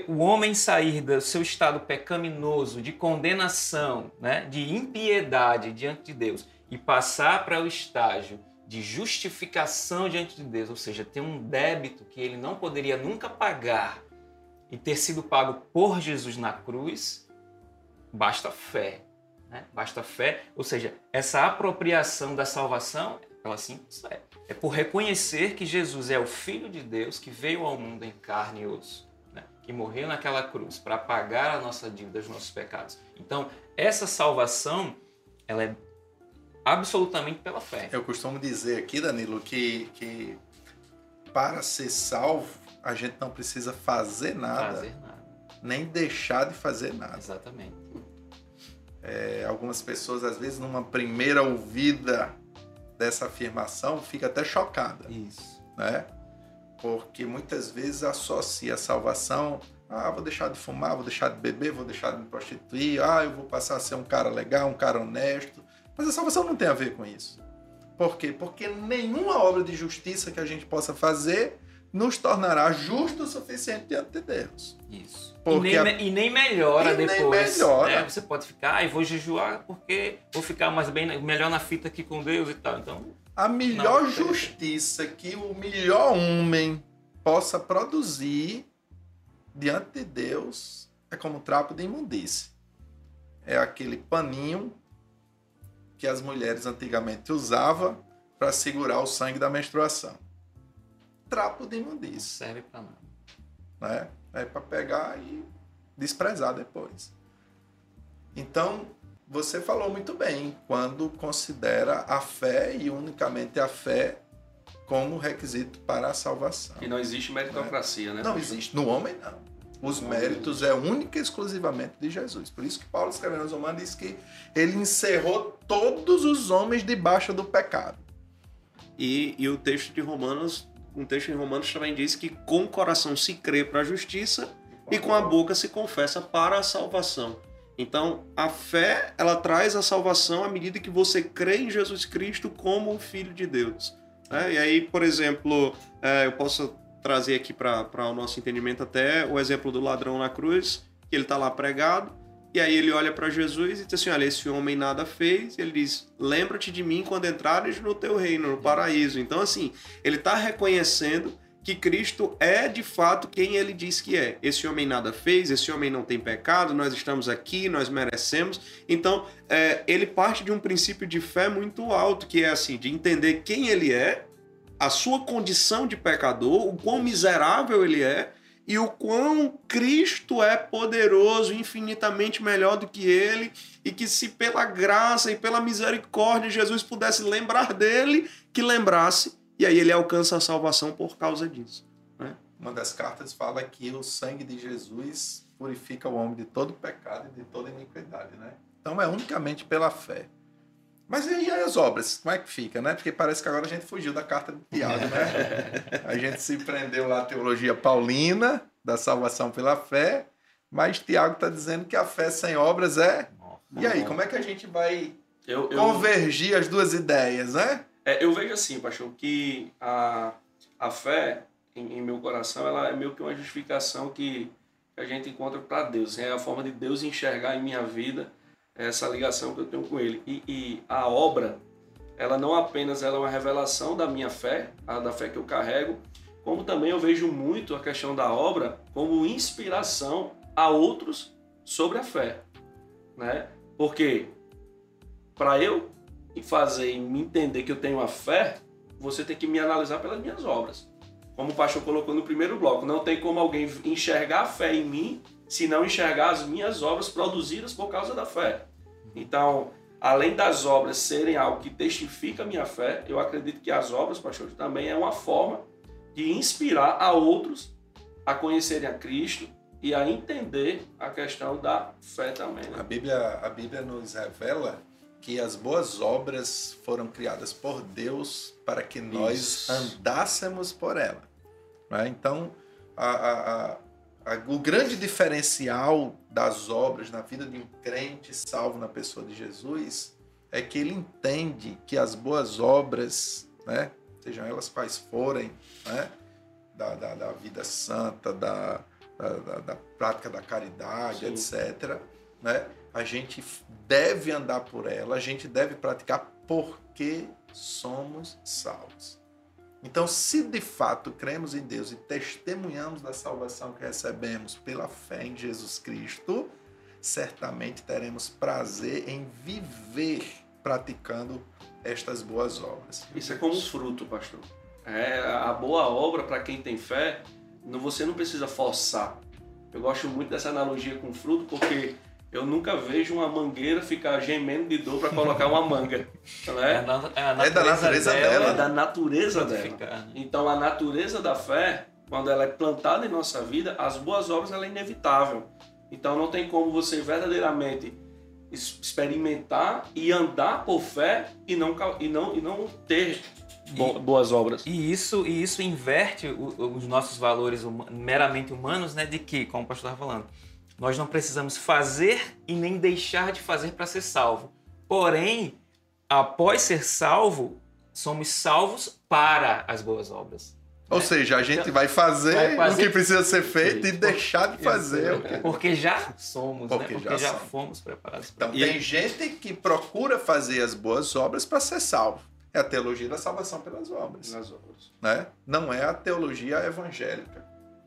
o homem sair do seu estado pecaminoso, de condenação, né, de impiedade diante de Deus, e passar para o estágio de justificação diante de Deus, ou seja, ter um débito que ele não poderia nunca pagar e ter sido pago por Jesus na cruz, basta fé. Né? Basta fé, ou seja, essa apropriação da salvação, ela simples é. É por reconhecer que Jesus é o Filho de Deus que veio ao mundo em carne e osso, né? que morreu naquela cruz para pagar a nossa dívida, os nossos pecados. Então, essa salvação, ela é absolutamente pela fé. Eu costumo dizer aqui, Danilo, que, que para ser salvo, a gente não precisa fazer nada, Fazer nada. nem deixar de fazer nada. Exatamente. É, algumas pessoas, às vezes, numa primeira ouvida dessa afirmação, fica até chocada, Isso. né? Porque muitas vezes associa a salvação ah, vou deixar de fumar, vou deixar de beber, vou deixar de me prostituir, ah, eu vou passar a ser um cara legal, um cara honesto. Mas a salvação não tem a ver com isso. Por quê? Porque nenhuma obra de justiça que a gente possa fazer nos tornará justo o suficiente diante de Deus. Isso. Porque e, nem, a- e nem melhora E nem depois. melhora. né? Você pode ficar, ah, vou jejuar porque vou ficar mais bem, melhor na fita aqui com Deus e tal. Então, A melhor Não, justiça que o melhor homem possa produzir diante de Deus é como trapo de imundície. É aquele paninho que as mulheres antigamente usavam para segurar o sangue da menstruação? Trapo de imundícia, Serve pra nada. né? É para pegar e desprezar depois. Então, você falou muito bem quando considera a fé e unicamente a fé como requisito para a salvação. E não existe meritocracia, né? Não existe. No homem, não. Os méritos é única e exclusivamente de Jesus. Por isso que Paulo escrevendo aos Romanos diz que ele encerrou todos os homens debaixo do pecado. E, e o texto de Romanos, um texto em Romanos também diz que com o coração se crê para a justiça e com a boca se confessa para a salvação. Então, a fé, ela traz a salvação à medida que você crê em Jesus Cristo como o Filho de Deus. né? E aí, por exemplo, é, eu posso trazer aqui para o nosso entendimento até o exemplo do ladrão na cruz, que ele está lá pregado, e aí ele olha para Jesus e diz assim, olha, esse homem nada fez, ele diz, lembra-te de mim quando entrares no teu reino, no paraíso. Então, assim, ele está reconhecendo que Cristo é de fato quem ele diz que é. Esse homem nada fez, esse homem não tem pecado, nós estamos aqui, nós merecemos. Então, é, ele parte de um princípio de fé muito alto, que é assim, de entender quem ele é, a sua condição de pecador, o quão miserável ele é e o quão Cristo é poderoso, infinitamente melhor do que ele, e que se pela graça e pela misericórdia Jesus pudesse lembrar dele, que lembrasse, e aí ele alcança a salvação por causa disso. Uma das cartas fala que o sangue de Jesus purifica o homem de todo pecado e de toda iniquidade, né? Então é unicamente pela fé. Mas e aí as obras? Como é que fica, né? Porque parece que agora a gente fugiu da carta de Tiago, né? A gente se prendeu lá à teologia paulina, da salvação pela fé, mas Tiago está dizendo que a fé sem obras é. E aí, como é que a gente vai Eu, eu, convergir as duas ideias, né? é, eu vejo assim, pastor, que a, a fé em, em meu coração, ela é meio que uma justificação que a gente encontra para Deus. É a forma de Deus enxergar em minha vida essa ligação que eu tenho com Ele. E, e a obra, ela não apenas ela é uma revelação da minha fé, a da fé que eu carrego, como também eu vejo muito a questão da obra como inspiração a outros sobre a fé, né? Porque para eu fazer e me entender que eu tenho a fé, você tem que me analisar pelas minhas obras. Como o pastor colocou no primeiro bloco, não tem como alguém enxergar a fé em mim se não enxergar as minhas obras produzidas por causa da fé. Então, além das obras serem algo que testifica a minha fé, eu acredito que as obras, pastor, também é uma forma de inspirar a outros a conhecerem a Cristo e a entender a questão da fé também. A Né? Bíblia, a Bíblia nos revela que as boas obras foram criadas por Deus para que nós Isso. andássemos por ela. né? Então, a- a- a- a- o grande diferencial das obras na vida de um crente salvo na pessoa de Jesus é que ele entende que as boas obras, né, sejam elas quais forem, né, da, da, da vida santa, da, da, da- prática da caridade, Sim. etc., né, a gente deve andar por ela, a gente deve praticar porque somos salvos. Então, se de fato cremos em Deus e testemunhamos da salvação que recebemos pela fé em Jesus Cristo, certamente teremos prazer em viver praticando estas boas obras. Isso é como um fruto, pastor. É, a boa obra, para quem tem fé, você não precisa forçar. Eu gosto muito dessa analogia com fruto, porque eu nunca vejo uma mangueira ficar gemendo de dor para colocar uma manga. Não É, a é? na- é a É da natureza dela. É da natureza dela. frutificar, né? Então a natureza da fé, quando ela é plantada em nossa vida, as boas obras ela é inevitável. Então não tem como você verdadeiramente experimentar e andar por fé e não e não e não ter bo- boas obras. E isso, e isso inverte o- os nossos valores huma- meramente humanos, né? De que, como o pastor estava falando, nós não precisamos fazer e nem deixar de fazer para ser salvo. Porém, após ser salvo, somos salvos para as boas obras. Ou seja, a gente vai fazer, Vai fazer- o que precisa ser feito e Isso. deixar de fazer o que Porque já somos, Porque né? já Porque já, somos. fomos preparados para Então, E- tem gente que procura fazer as boas obras para ser salvo. É a teologia da salvação pelas obras, Nas obras. né? Não é a teologia evangélica.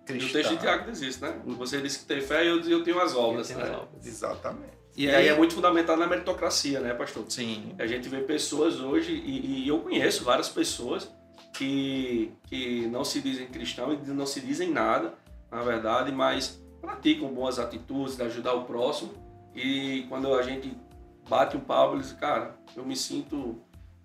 Cristã. No texto de Tiago diz isso, né? Você disse que tem fé e eu, eu tenho as obras, Tem né? as obras. Exatamente. E aí é muito fundamentado na meritocracia, né, pastor? Sim. A gente vê pessoas hoje, e, e eu conheço várias pessoas que, que não se dizem cristãos e não se dizem nada, na verdade, mas praticam boas atitudes de ajudar o próximo. E quando a gente bate um papo, eles dizem, cara, eu me sinto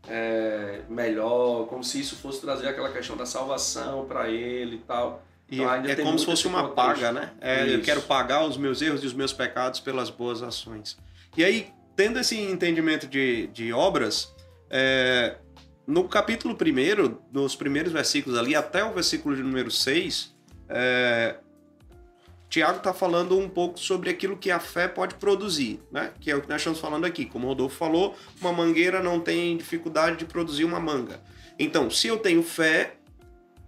é, melhor, como se isso fosse trazer aquela questão da salvação para ele e tal. E Então, é como se fosse uma contexto. paga, né? É, eu quero pagar os meus erros e os meus pecados pelas boas ações. E aí, tendo esse entendimento de, de obras, é, no capítulo 1, nos primeiros versículos ali, até o versículo de número 6, é, Tiago está falando um pouco sobre aquilo que a fé pode produzir, né? Que é o que nós estamos falando aqui. Como o Rodolfo falou, uma mangueira não tem dificuldade de produzir uma manga. Então, se eu tenho fé,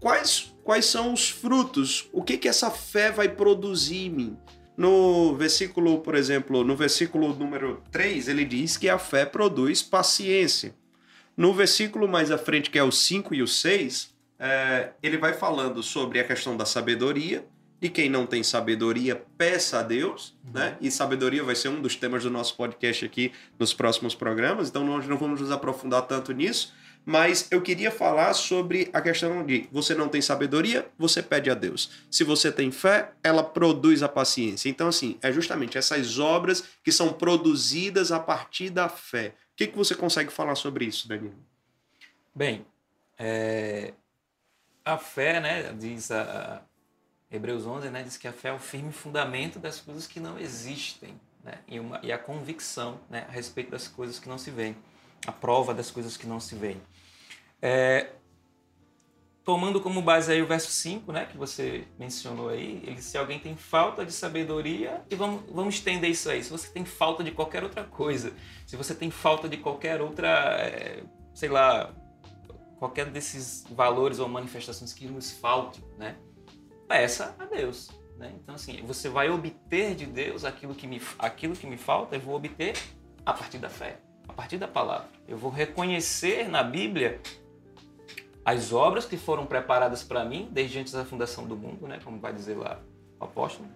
quais, quais são os frutos? O que que essa fé vai produzir em mim? No versículo, por exemplo, no versículo número 3, ele diz que a fé produz paciência. No versículo mais à frente, que é o 5 e o 6, é, ele vai falando sobre a questão da sabedoria, e quem não tem sabedoria, peça a Deus, né? E sabedoria vai ser um dos temas do nosso podcast aqui nos próximos programas, então nós não vamos nos aprofundar tanto nisso, mas eu queria falar sobre a questão de você não tem sabedoria, você pede a Deus. Se você tem fé, ela produz a paciência. Então, assim, é justamente essas obras que são produzidas a partir da fé. O que, que você consegue falar sobre isso, Danilo? Bem, é, a fé, né, diz a, Hebreus 11, né, diz que a fé é o firme fundamento das coisas que não existem, né, e, uma, e a convicção né, a respeito das coisas que não se veem, a prova das coisas que não se veem. É, tomando como base aí o verso 5, né, que você mencionou aí, ele se alguém tem falta de sabedoria, e vamos, vamos estender isso aí, se você tem falta de qualquer outra coisa, se você tem falta de qualquer outra, é, sei lá, qualquer desses valores ou manifestações que nos faltem, né, peça a Deus. Né? Então, assim, você vai obter de Deus aquilo que, me, aquilo que me falta, eu vou obter a partir da fé, a partir da palavra. Eu vou reconhecer na Bíblia as obras que foram preparadas para mim desde antes da fundação do mundo, né? como vai dizer lá o apóstolo.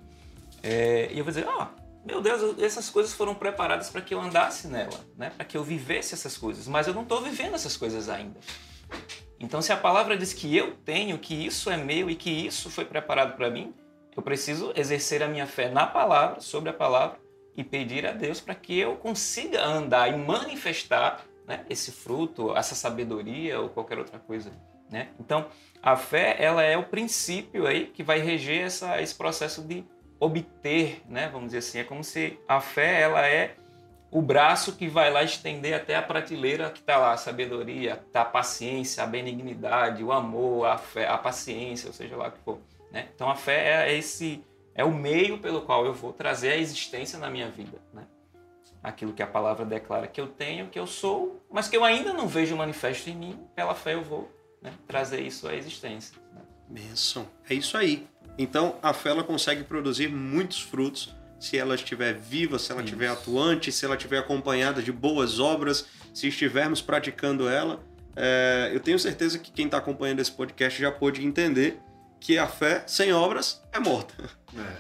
É, e eu vou dizer, ah, meu Deus, essas coisas foram preparadas para que eu andasse nela, né? para que eu vivesse essas coisas, mas eu não estou vivendo essas coisas ainda. Então, se a palavra diz que eu tenho, que isso é meu e que isso foi preparado para mim, eu preciso exercer a minha fé na palavra, sobre a palavra, e pedir a Deus para que eu consiga andar e manifestar né, esse fruto, essa sabedoria ou qualquer outra coisa. Né? Então, a fé ela é o princípio aí que vai reger essa, esse processo de obter, né? vamos dizer assim. É como se a fé ela é o braço que vai lá estender até a prateleira que está lá, a sabedoria, tá a paciência, a benignidade, o amor, a fé, a paciência, ou seja lá o que for. Né? Então a fé é esse é o meio pelo qual eu vou trazer a existência na minha vida, né? Aquilo que a palavra declara que eu tenho, que eu sou, mas que eu ainda não vejo manifesto em mim, pela fé eu vou né, trazer isso à existência. Né? Benção. É isso aí. Então a fé ela consegue produzir muitos frutos se ela estiver viva, se ela Isso. estiver atuante, se ela estiver acompanhada de boas obras, se estivermos praticando ela. É, eu tenho certeza que quem está acompanhando esse podcast já pôde entender que a fé sem obras é morta.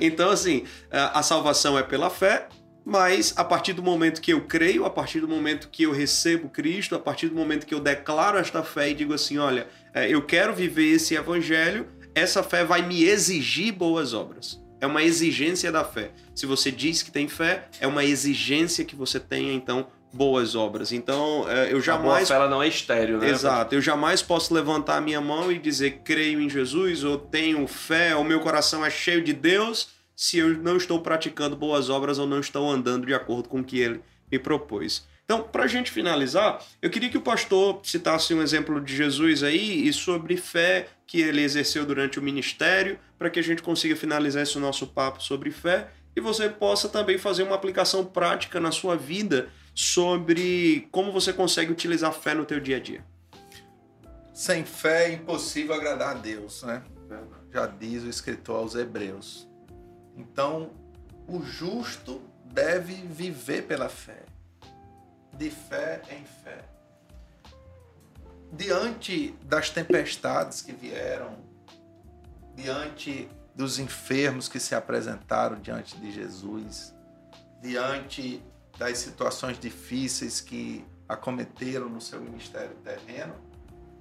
Então, assim, a salvação é pela fé, mas a partir do momento que eu creio, a partir do momento que eu recebo Cristo, a partir do momento que eu declaro esta fé e digo assim: olha, é, eu quero viver esse evangelho, essa fé vai me exigir boas obras. É uma exigência da fé. Se você diz que tem fé, é uma exigência que você tenha, então, boas obras. Então, é, eu A boa jamais fé ela não é estéreo, né? Exato. Eu jamais posso levantar a minha mão e dizer creio em Jesus ou tenho fé, o meu coração é cheio de Deus, se eu não estou praticando boas obras ou não estou andando de acordo com o que ele me propôs. Então, para a gente finalizar, eu queria que o pastor citasse um exemplo de Jesus aí e sobre fé que ele exerceu durante o ministério, para que a gente consiga finalizar esse nosso papo sobre fé e você possa também fazer uma aplicação prática na sua vida sobre como você consegue utilizar a fé no teu dia a dia. Sem fé é impossível agradar a Deus, né? Já diz o escritor aos Hebreus. Então, o justo deve viver pela fé. De fé em fé. Diante das tempestades que vieram, diante dos enfermos que se apresentaram diante de Jesus, diante das situações difíceis que acometeram no seu ministério terreno,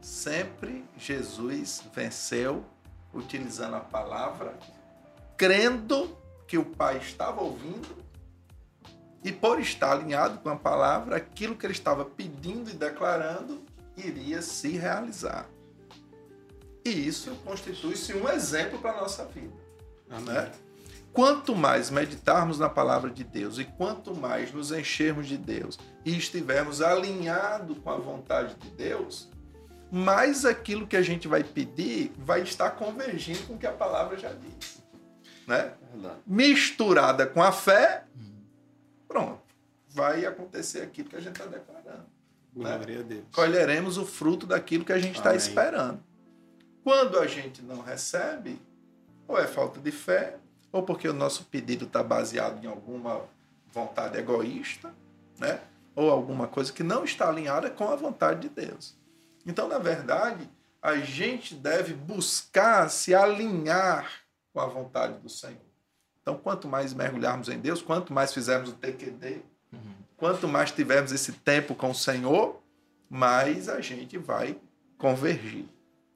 sempre Jesus venceu utilizando a palavra, crendo que o Pai estava ouvindo e por estar alinhado com a palavra, aquilo que ele estava pedindo e declarando iria se realizar. E isso constitui-se um exemplo para a nossa vida. Né? Quanto mais meditarmos na palavra de Deus e quanto mais nos enchermos de Deus e estivermos alinhados com a vontade de Deus, mais aquilo que a gente vai pedir vai estar convergindo com o que a palavra já diz. Né? Misturada com a fé, pronto, vai acontecer aquilo que a gente está declarando. Né? Glória né? a Deus. Colheremos o fruto daquilo que a gente está esperando. Quando a gente não recebe, ou é falta de fé, ou porque o nosso pedido está baseado em alguma vontade egoísta, né? ou alguma coisa que não está alinhada com a vontade de Deus. Então, na verdade, a gente deve buscar se alinhar com a vontade do Senhor. Então, quanto mais mergulharmos em Deus, quanto mais fizermos o TQD, uhum. quanto mais tivermos esse tempo com o Senhor, mais a gente vai convergir.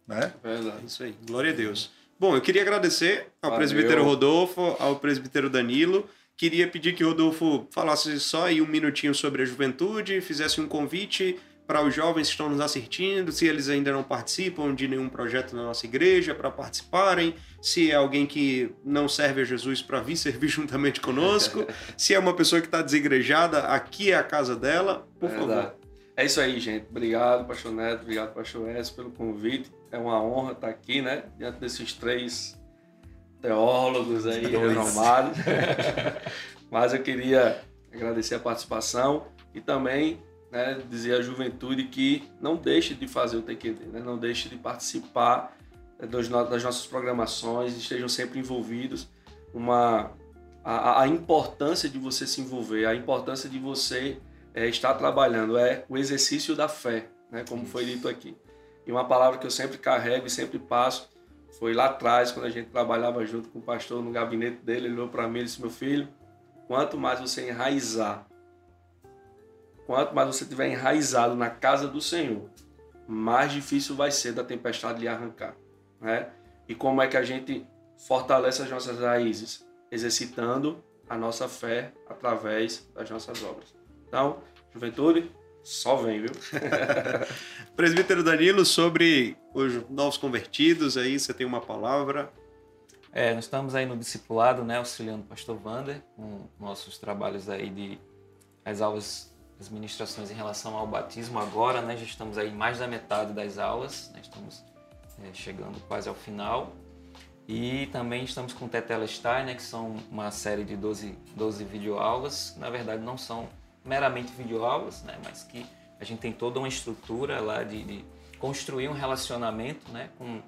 Né? Verdade. Isso aí. Glória a Deus. Bom, eu queria agradecer ao Valeu. presbítero Rodolfo, ao presbítero Danilo. Queria pedir que o Rodolfo falasse só aí um minutinho sobre a juventude, fizesse um convite para os jovens que estão nos assistindo, se eles ainda não participam de nenhum projeto na nossa igreja, para participarem, se é alguém que não serve a Jesus para vir servir juntamente conosco, se é uma pessoa que está desigrejada, aqui é a casa dela, por é favor. É isso aí, gente. Obrigado, Pastor Neto, obrigado, Pastor S, pelo convite. É uma honra estar aqui, né, diante desses três teólogos aí renomados. Mas eu queria agradecer a participação e também né, dizer à juventude que não deixe de fazer o TQD, né, não deixe de participar eh, das nossas programações, estejam sempre envolvidos. Uma, a, a importância de você se envolver, a importância de você é, estar trabalhando é o exercício da fé, né, como foi dito aqui. E uma palavra que eu sempre carrego e sempre passo foi lá atrás, quando a gente trabalhava junto com o pastor no gabinete dele, ele olhou para mim e disse: Meu filho, quanto mais você enraizar Quanto mais você estiver enraizado na casa do Senhor, mais difícil vai ser da tempestade lhe arrancar. Né? E como é que a gente fortalece as nossas raízes? Exercitando a nossa fé através das nossas obras. Então, juventude, só vem, viu? Presbítero Danilo, sobre os novos convertidos, aí você tem uma palavra. É, nós estamos aí no discipulado, né, auxiliando o pastor Vander, com nossos trabalhos aí de as aulas as ministrações em relação ao batismo agora, né? Já estamos aí mais da metade das aulas, né? estamos é, chegando quase ao final. E também estamos com Tetelestai, né? Que são uma série de 12, 12 videoaulas, que na verdade não são meramente videoaulas, né? Mas que a gente tem toda uma estrutura lá de, de construir um relacionamento, né? Com,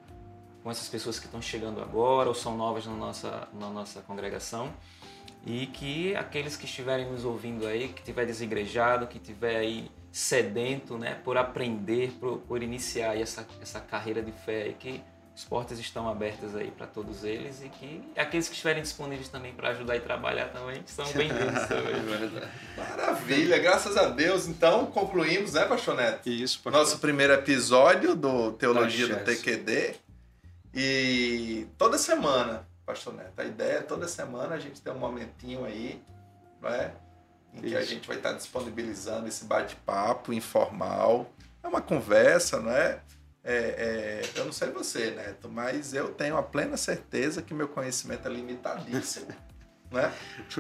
com essas pessoas que estão chegando agora ou são novas na nossa, na nossa congregação e que aqueles que estiverem nos ouvindo aí, que tiver desigrejado, que tiver aí sedento, né, por aprender, por, por iniciar essa, essa carreira de fé, e que as portas estão abertas aí para todos eles e que aqueles que estiverem disponíveis também para ajudar e trabalhar também são bem-vindos também. Maravilha, graças a Deus. Então concluímos, né, Pastor Neto? Isso, pastor. Nosso primeiro episódio do Teologia do TQD. E toda semana Pastor Neto. A ideia é toda semana a gente ter um momentinho aí, não é? Em Isso. que a gente vai estar disponibilizando esse bate-papo informal. É uma conversa, não é? É, é? eu não sei você, Neto, mas eu tenho a plena certeza que meu conhecimento é limitadíssimo. Né?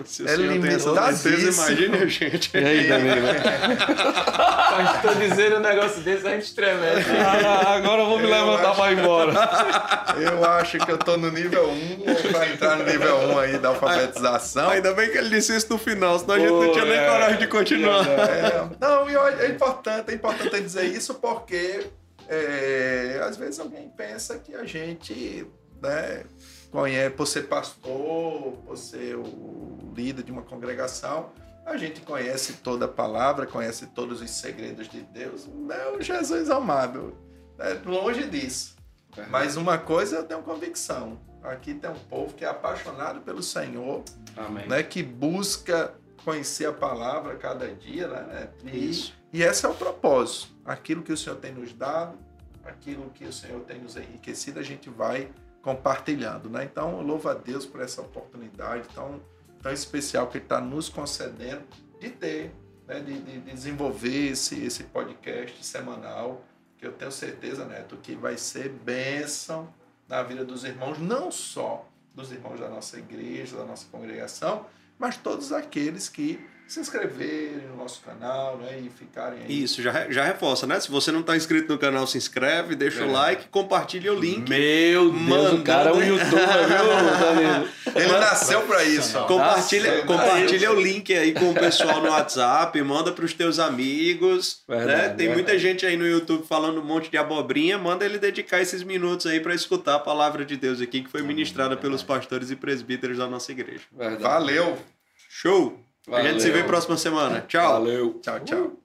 Se é limitadíssimo. Imagine a gente. E aí, Danilo? Estou dizendo um negócio desse, a gente treme. Ah, agora eu vou me eu levantar para ir embora. Eu acho que eu estou no nível 1, ou para entrar no nível 1 aí da alfabetização. Ainda bem que ele disse isso no final, senão a gente Pô, não tinha é, nem coragem de continuar. É, não, é importante, é importante dizer isso porque é, às vezes alguém pensa que a gente né, conhece, por ser pastor, por ser o líder de uma congregação, a gente conhece toda a palavra, conhece todos os segredos de Deus. Não, Jesus amado, é longe disso. Mas uma coisa eu tenho convicção, Aqui tem um povo que é apaixonado pelo Senhor, Amém. né? Que busca conhecer a palavra cada dia, né? E, Isso. e esse é o propósito. Aquilo que o Senhor tem nos dado, aquilo que o Senhor tem nos enriquecido, a gente vai compartilhando, né? Então, eu louvo a Deus por essa oportunidade tão, tão especial que Ele está nos concedendo de ter, né? de, de- de desenvolver esse, esse podcast semanal, que eu tenho certeza, Neto, que vai ser bênção na vida dos irmãos, não só dos irmãos da nossa igreja, da nossa congregação, mas todos aqueles que se inscreverem no nosso canal né, e ficarem aí. Isso, já, já reforça, né? Se você não está inscrito no canal, se inscreve, deixa o É. like, compartilha o link. Meu Deus, Manda, o cara é um né? youtuber, viu? Ele nasceu para isso. Compartilha, Nossa, compartilha o link aí com o pessoal no WhatsApp, manda para os teus amigos. Verdade, né? Tem verdade. muita gente aí no YouTube falando um monte de abobrinha. Manda ele dedicar esses minutos aí para escutar a palavra de Deus aqui que foi ministrada pelos pastores e presbíteros da nossa igreja. Verdade. Valeu. Show! A gente se vê Valeu. próxima semana. Tchau! Valeu. Tchau, tchau.